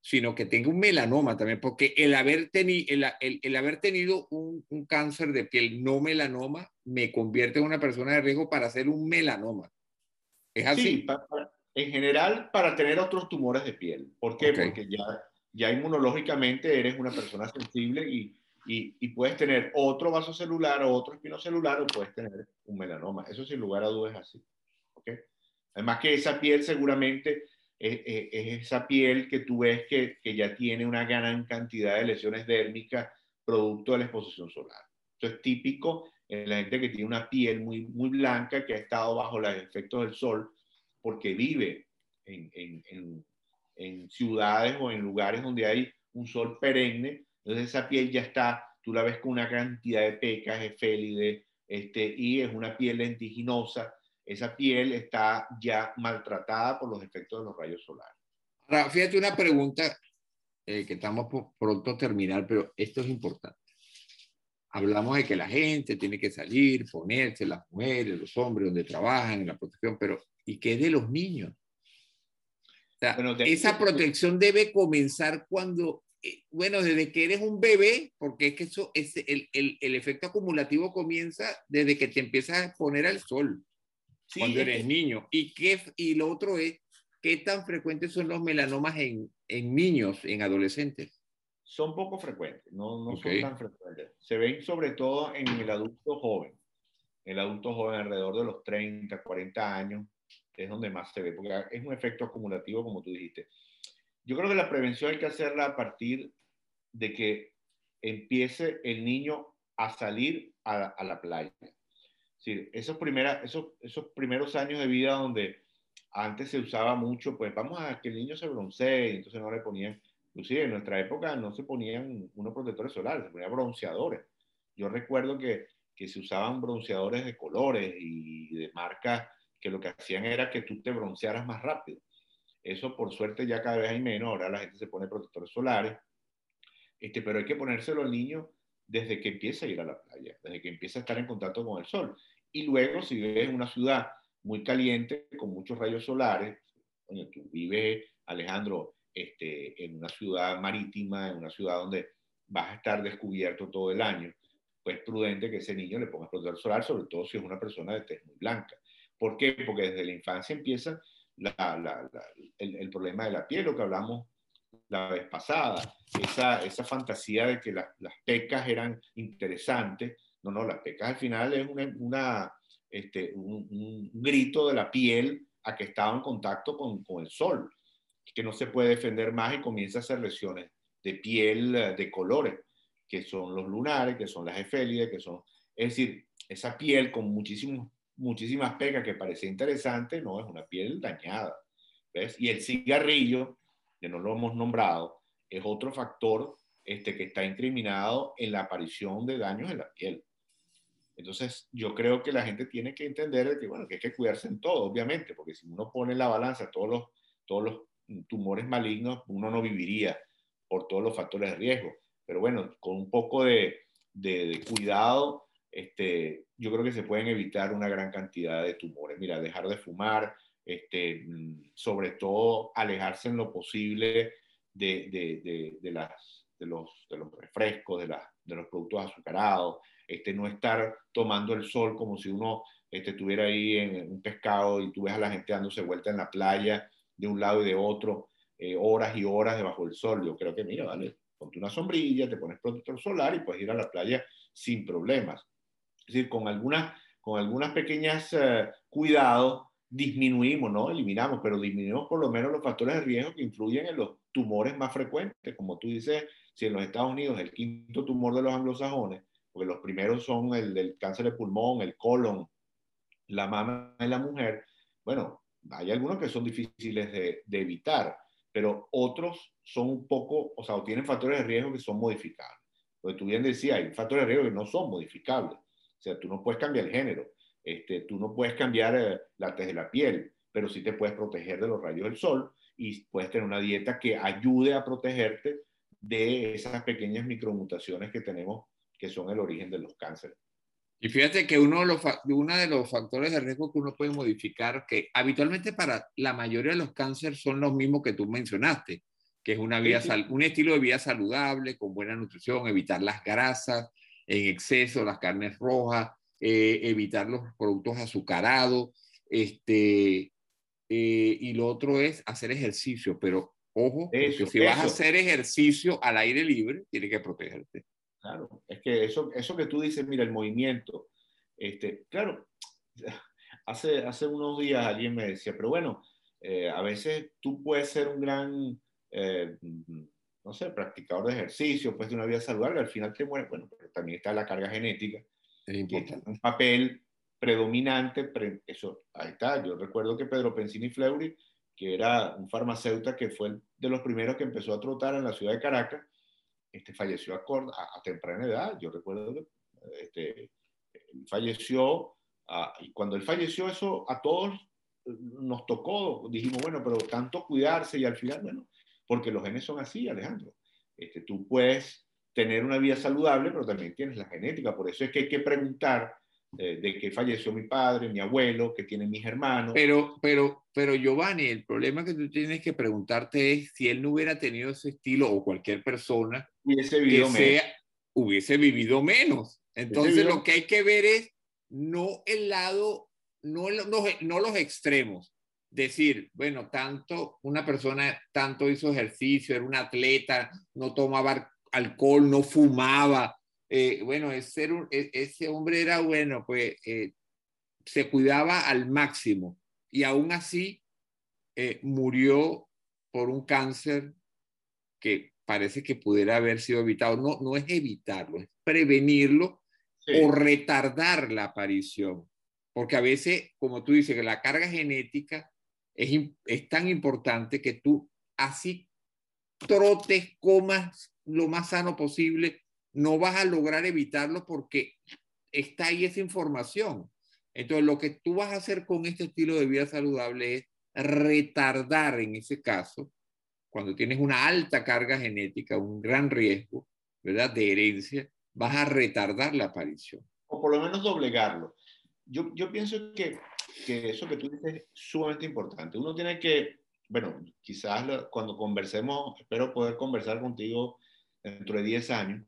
Speaker 1: sino que tenga un melanoma también, porque el haber, el, el, haber tenido un, un, cáncer de piel no melanoma me convierte en una persona de riesgo para hacer un melanoma. ¿Es así?
Speaker 2: Sí, en general para tener otros tumores de piel. ¿Por qué? Porque ya, ya inmunológicamente eres una persona sensible y, y, y, puedes tener otro vaso celular o otro espinocelular o puedes tener un melanoma. Eso sin lugar a dudas es así. ¿okay? Además que esa piel seguramente es, esa piel que tú ves que, que, ya tiene una gran cantidad de lesiones dérmicas producto de la exposición solar. Esto es típico en la gente que tiene una piel muy, muy blanca, que ha estado bajo los efectos del sol, porque vive en, en, en, ciudades o en lugares donde hay un sol perenne. Entonces esa piel ya está, tú la ves con una cantidad de pecas, efélides, este, y es una piel lentiginosa esa piel está ya maltratada por los efectos de los rayos solares.
Speaker 1: Ahora, fíjate una pregunta eh, que estamos pronto a terminar, pero esto es importante. Hablamos de que la gente tiene que salir, ponerse, las mujeres, los hombres, donde trabajan, en la protección, pero ¿y qué de los niños? esa protección debe comenzar cuando, eh, bueno, desde que eres un bebé, porque es que eso, es el, el, el efecto acumulativo comienza desde que te empiezas a poner al sol cuando eres niño. ¿Y, qué, y lo otro es, ¿qué tan frecuentes son los melanomas en, en niños, en adolescentes?
Speaker 2: Son poco frecuentes, no, no son tan frecuentes. Se ven sobre todo en el adulto joven. El adulto joven alrededor de los 30, 40 años es donde más se ve, porque es un efecto acumulativo, como tú dijiste. Yo creo que la prevención hay que hacerla a partir de que empiece el niño a salir a, a la playa esos, primera, esos, esos primeros años de vida donde antes se usaba mucho, pues vamos a que el niño se broncee, entonces no le ponían, inclusive en nuestra época no se ponían unos protectores solares, se ponían bronceadores. Yo recuerdo que, que se usaban bronceadores de colores y de marcas que lo que hacían era que tú te broncearas más rápido. Eso por suerte ya cada vez hay menos, ahora la gente se pone protectores solares, este, pero hay que ponérselo al niño desde que empieza a ir a la playa, desde que empieza a estar en contacto con el sol. Y luego, si vives en una ciudad muy caliente, con muchos rayos solares, tú vives, Alejandro, este, en una ciudad marítima, en una ciudad donde vas a estar descubierto todo el año, pues es prudente que ese niño le ponga protector solar, sobre todo si es una persona de tez muy blanca. ¿Por qué? Porque desde la infancia empieza el, el, problema de la piel, lo que hablamos la vez pasada, esa, esa fantasía de que las pecas eran interesantes. No, no, las pecas al final es una, este, un, grito de la piel a que estaba en contacto con, con, el sol, que no se puede defender más y comienza a hacer lesiones de piel eh, de colores, que son los lunares, que son las efélides, que son, es decir, esa piel con muchísimos, muchísimas pecas que parece interesante, no, es una piel dañada. ¿ves? Y el cigarrillo, que no lo hemos nombrado, es otro factor este, que está incriminado en la aparición de daños en la piel. Entonces, yo creo que la gente tiene que entender que, bueno, que hay que cuidarse en todo, obviamente, porque si uno pone en la balanza todos los, todos los tumores malignos, uno no viviría por todos los factores de riesgo. Pero bueno, con un poco de, de, cuidado, este, yo creo que se pueden evitar una gran cantidad de tumores. Mira, dejar de fumar, este, mm, sobre todo alejarse en lo posible de, de, de, las, de, los, los refrescos, de, de los productos azucarados, este, no estar tomando el sol como si uno este, estuviera ahí en un pescado y tú ves a la gente dándose vuelta en la playa de un lado y de otro. eh, horas y horas debajo del sol. Yo creo que, mira, vale, ponte una sombrilla, te pones protector solar y puedes ir a la playa sin problemas. Es decir, con algunas, con algunas pequeñas eh, cuidados disminuimos, no eliminamos, pero disminuimos por lo menos los factores de riesgo que influyen en los tumores más frecuentes. Como tú dices, si en los Estados Unidos el quinto tumor de los anglosajones, porque los primeros son el del cáncer de pulmón, el colon, la mama de la mujer, bueno, hay algunos que son difíciles de, de evitar, pero otros son un poco, o sea, tienen factores de riesgo que son modificables. Porque tú bien decías, hay factores de riesgo que no son modificables. O sea, tú no puedes cambiar el género, este, tú no puedes cambiar eh, la tez de la piel, pero sí te puedes proteger de los rayos del sol y puedes tener una dieta que ayude a protegerte de esas pequeñas micromutaciones que tenemos que son el origen de los cánceres.
Speaker 1: Y fíjate que uno de, los, uno de los factores de riesgo que uno puede modificar, que habitualmente para la mayoría de los cánceres son los mismos que tú mencionaste, que es una vida, un estilo de vida saludable, con buena nutrición, evitar las grasas en exceso, las carnes rojas, eh, evitar los productos azucarados, este, eh, y lo otro es hacer ejercicio, pero ojo, que si vas a hacer ejercicio al aire libre, tienes que protegerte.
Speaker 2: Claro, es que eso, eso que tú dices, mira, el movimiento, este, claro, hace, hace unos días alguien me decía, pero bueno, eh, a veces tú puedes ser un gran, eh, no sé, practicador de ejercicio, pues de una vida saludable, al final te mueres, bueno, pero también está la carga genética, es un papel predominante, eso, ahí está, yo recuerdo que Pedro Pensini Fleury, que era un farmacéutico que fue de los primeros que empezó a trotar en la ciudad de Caracas, este, falleció a, a, temprana edad. Yo recuerdo que este, falleció, y cuando él falleció, eso a todos nos tocó. Dijimos, bueno, pero tanto cuidarse y al final, bueno, porque los genes son así, Alejandro. Este, tú puedes tener una vida saludable, pero también tienes la genética. Por eso es que hay que preguntar eh, de qué falleció mi padre, mi abuelo, que tienen mis hermanos.
Speaker 1: Pero, pero, pero Giovanni, el problema que tú tienes que preguntarte es si él no hubiera tenido ese estilo o cualquier persona
Speaker 2: hubiese vivido
Speaker 1: que menos. hubiese vivido menos. Entonces lo que hay que ver es no el lado, no, no, no los extremos. Decir, bueno, tanto una persona tanto hizo ejercicio, era un atleta, no tomaba alcohol, no fumaba, eh, bueno, ese, e, ese, hombre era bueno, pues eh, se cuidaba al máximo y aún así eh, murió por un cáncer que parece que pudiera haber sido evitado. No, no es evitarlo, es prevenirlo o retardar la aparición. Porque a veces, como tú dices, que la carga genética es, es tan importante que tú así trotes, comas lo más sano posible, no vas a lograr evitarlo porque está ahí esa información. Entonces, lo que tú vas a hacer con este estilo de vida saludable es retardar en ese caso, cuando tienes una alta carga genética, un gran riesgo, ¿verdad? De herencia, vas a retardar la aparición.
Speaker 2: O por lo menos doblegarlo. Yo, yo pienso que, que eso que tú dices es sumamente importante. Uno tiene que, bueno, quizás cuando conversemos, espero poder conversar contigo dentro de 10 años,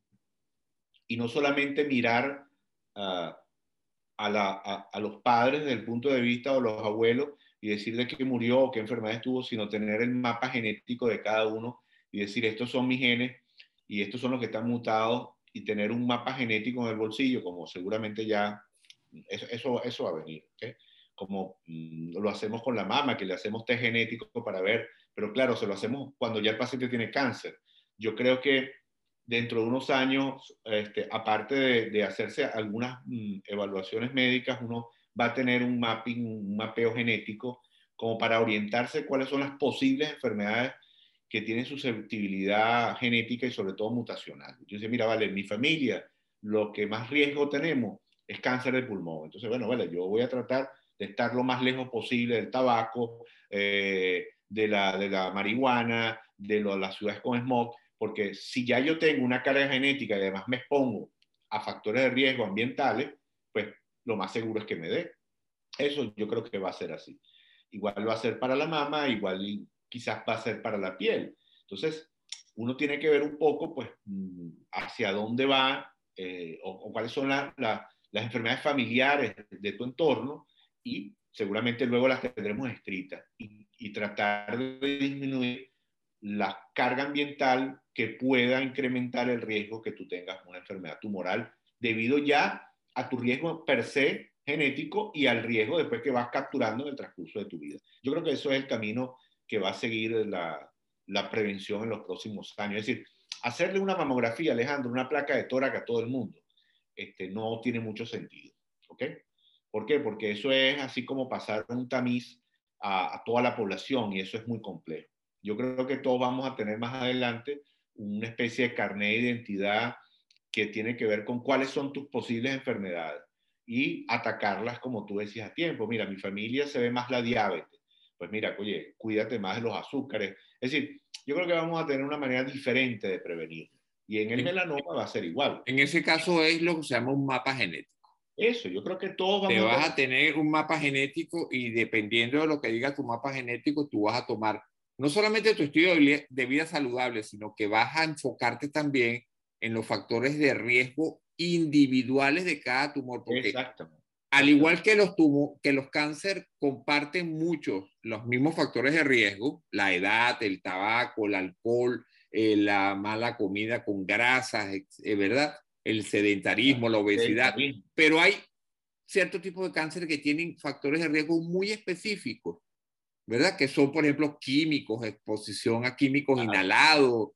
Speaker 2: y no solamente mirar a, a, los padres desde el punto de vista o los abuelos y decir de qué murió o qué enfermedad estuvo, sino tener el mapa genético de cada uno y decir estos son mis genes y estos son los que están mutados y tener un mapa genético en el bolsillo, como seguramente ya eso, eso, va a venir. Como mm, lo hacemos con la mama, que le hacemos test genético para ver, pero claro, se lo hacemos cuando ya el paciente tiene cáncer. Yo creo que dentro de unos años, este, aparte de, hacerse algunas mm, evaluaciones médicas, uno va a tener un mapping, un mapeo genético, como para orientarse cuáles son las posibles enfermedades que tienen susceptibilidad genética y sobre todo mutacional. Entonces, mira, vale, en mi familia lo que más riesgo tenemos es cáncer de pulmón. Entonces, bueno, vale, yo voy a tratar de estar lo más lejos posible del tabaco, eh, de, la, de la marihuana, de lo, las ciudades con smog, porque si ya yo tengo una carga genética y además me expongo a factores de riesgo ambientales, pues lo más seguro es que me dé. Eso yo creo que va a ser así. Igual va a ser para la mama, igual quizás va a ser para la piel. Entonces, uno tiene que ver un poco, pues, mm, hacia dónde va eh, o, cuáles son las enfermedades familiares de tu entorno y seguramente luego las tendremos escritas y, y tratar de disminuir la carga ambiental que pueda incrementar el riesgo que tú tengas una enfermedad tumoral debido ya a tu riesgo per se genético y al riesgo después que vas capturando en el transcurso de tu vida. Yo creo que eso es el camino que va a seguir la, la prevención en los próximos años. Es decir, hacerle una mamografía, Alejandro, una placa de tórax a todo el mundo, este, no tiene mucho sentido. ¿Ok? ¿Por qué? Porque eso es así como pasar un tamiz a, a toda la población y eso es muy complejo. Yo creo que todos vamos a tener más adelante una especie de carnet de identidad que tiene que ver con cuáles son tus posibles enfermedades y atacarlas como tú decías a tiempo. Mira, mi familia se ve más la diabetes. Pues mira, oye, cuídate más de los azúcares. Es decir, yo creo que vamos a tener una manera diferente de prevenir. Y en el melanoma va a ser igual.
Speaker 1: En ese caso es lo que se llama un mapa genético.
Speaker 2: Eso, yo creo que todos
Speaker 1: vamos Te vas a tener un mapa genético y dependiendo de lo que diga tu mapa genético, tú vas a tomar no solamente tu estilo de vida saludable, sino que vas a enfocarte también en los factores de riesgo individuales de cada tumor. Porque Al igual que los, tumor, que los cáncer comparten muchos los mismos factores de riesgo, la edad, el tabaco, el alcohol, eh, la mala comida con grasas, eh, ¿verdad? El sedentarismo, la obesidad. Pero hay cierto tipo de cáncer que tienen factores de riesgo muy específicos, ¿verdad? Que son, por ejemplo, químicos, exposición a químicos inhalados,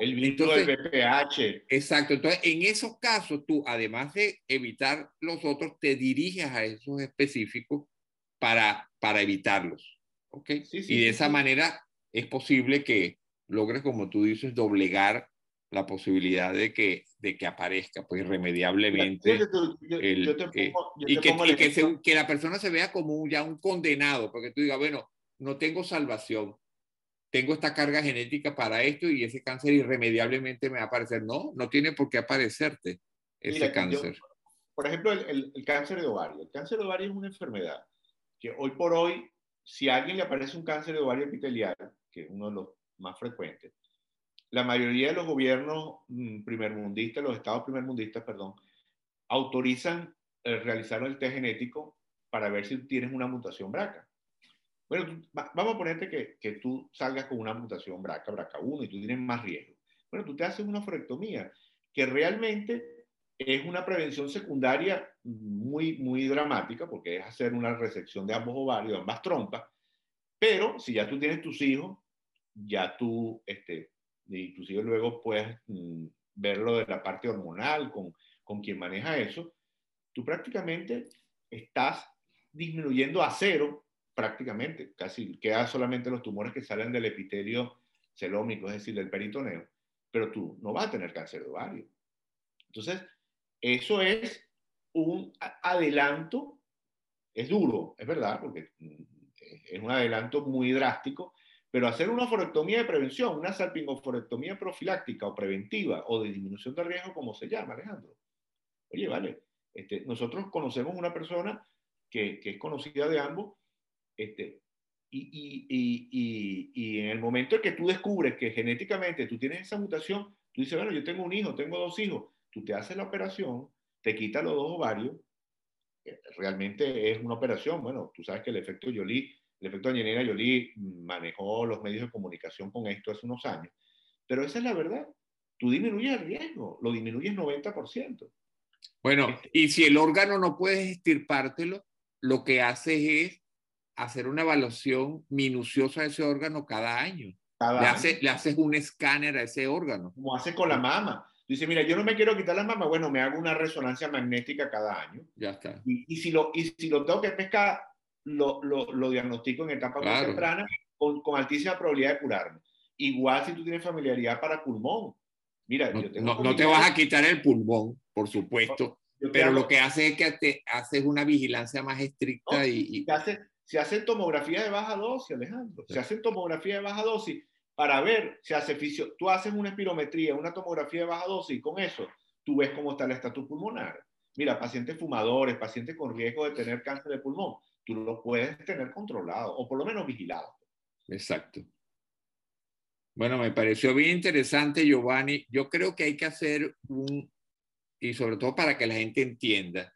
Speaker 2: el vínculo del BPH.
Speaker 1: Exacto. Entonces, en esos casos, tú, además de evitar los otros, te diriges a esos específicos para, para evitarlos. ¿Ok? y de esa manera es posible que logres, como tú dices, doblegar la posibilidad de que, de que aparezca pues irremediablemente y que, que la persona se vea como ya un condenado, porque tú digas, bueno, no tengo salvación, tengo esta carga genética para esto y ese cáncer irremediablemente me va a aparecer. No, no tiene por qué aparecerte ese cáncer.
Speaker 2: por ejemplo, el, cáncer de ovario. El cáncer de ovario es una enfermedad que hoy por hoy, si a alguien le aparece un cáncer de ovario epitelial, que es uno de los más frecuentes, la mayoría de los gobiernos mm, primermundistas, los estados primermundistas, perdón, autorizan eh, realizar el test genético para ver si tienes una mutación BRCA. Bueno, vamos a ponerte que, que, tú salgas con una mutación BRCA, BRCA1 y tú tienes más riesgo. Bueno, tú te haces una forectomía, que realmente es una prevención secundaria muy, muy dramática, porque es hacer una resección de ambos ovarios, de ambas trompas, pero si ya tú tienes tus hijos, ya tú, este, inclusive luego puedes mm, verlo de la parte hormonal con, con quien maneja eso, tú prácticamente estás disminuyendo a cero prácticamente, casi quedan solamente los tumores que salen del epitelio celómico, es decir, del peritoneo, pero tú no vas a tener cáncer de ovario. Entonces, eso es un adelanto, es duro, es verdad, porque mm, es un adelanto muy drástico, pero hacer una forectomía de prevención, una salpingoforectomía profiláctica o preventiva o de disminución de riesgo, como se llama, Alejandro. Oye, vale, este, nosotros conocemos una persona que, que es conocida de ambos este, y, y, y, y, en el momento en que tú descubres que genéticamente tú tienes esa mutación, tú dices, bueno, yo tengo un hijo, tengo dos hijos, tú te haces la operación, te quitas los dos ovarios, eh, realmente es una operación, bueno, tú sabes que el efecto Jolie, el efecto Angelina Jolie manejó los medios de comunicación con esto hace unos años, pero esa es la verdad, tú disminuyes el riesgo, lo disminuyes 90%.
Speaker 1: Bueno, este y si el órgano no puedes estirpártelo, lo que haces es hacer una evaluación minuciosa de ese órgano cada año. le, le haces un escáner a ese órgano.
Speaker 2: Como hace con la mama. Dice, mira, yo no me quiero quitar la mama, bueno, me hago una resonancia magnética cada año.
Speaker 1: Ya está.
Speaker 2: Y, si, lo, y si lo tengo que pescar, lo, lo, lo diagnostico en etapa muy temprana con, con, altísima probabilidad de curarme. Igual si tú tienes familiaridad para pulmón. Mira,
Speaker 1: no,
Speaker 2: yo tengo
Speaker 1: no, te vas a quitar el pulmón, por supuesto, pero lo que hace es que te haces una vigilancia más estricta y, y...
Speaker 2: Te hace, se hacen tomografía de baja dosis, Alejandro. Se hacen tomografía de baja dosis para ver si hace fisio. Tú haces una espirometría, una tomografía de baja dosis y con eso tú ves cómo está el estatus pulmonar. Mira, pacientes fumadores, pacientes con riesgo de tener cáncer de pulmón, tú lo puedes tener controlado o por lo menos vigilado.
Speaker 1: Exacto. Bueno, me pareció bien interesante, Giovanni. Yo creo que hay que hacer un, y sobre todo para que la gente entienda,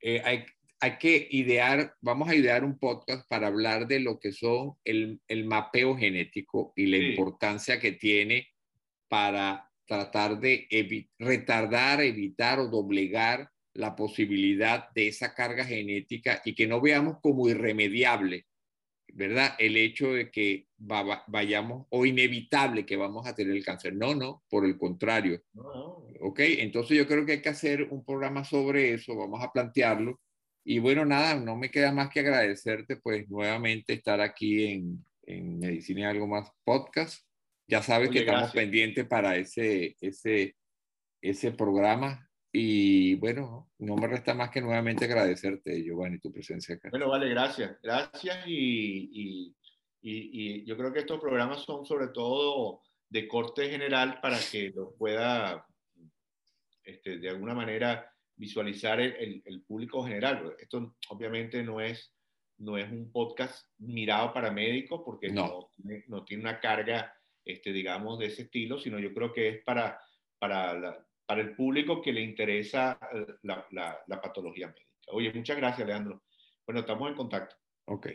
Speaker 1: eh, hay, hay que idear, vamos a idear un podcast para hablar de lo que son el, el mapeo genético y la importancia que tiene para tratar de retardar, evitar o doblegar la posibilidad de esa carga genética y que no veamos como irremediable, ¿verdad? El hecho de que vayamos o inevitable que vamos a tener el cáncer. No, no, por el contrario. ¿Ok? Entonces yo creo que hay que hacer un programa sobre eso, vamos a plantearlo. Y bueno, nada, no me queda más que agradecerte pues nuevamente estar aquí en, en Medicina y Algo Más Podcast. Ya sabes que estamos pendientes para ese, ese, ese programa y bueno, no me resta más que nuevamente agradecerte, Giovanni, tu presencia acá.
Speaker 2: Bueno, vale, gracias. Gracias y, y, y, yo creo que estos programas son sobre todo de corte general para que lo pueda, este, de alguna manera, visualizar el, el, público general. Esto obviamente no es, no es un podcast mirado para médicos porque no, no, tiene una carga, este, digamos, de ese estilo, sino yo creo que es para, para la, para el público que le interesa eh, la, la, la patología médica. Oye, muchas gracias, Leandro. Bueno, estamos en contacto.
Speaker 1: Ok.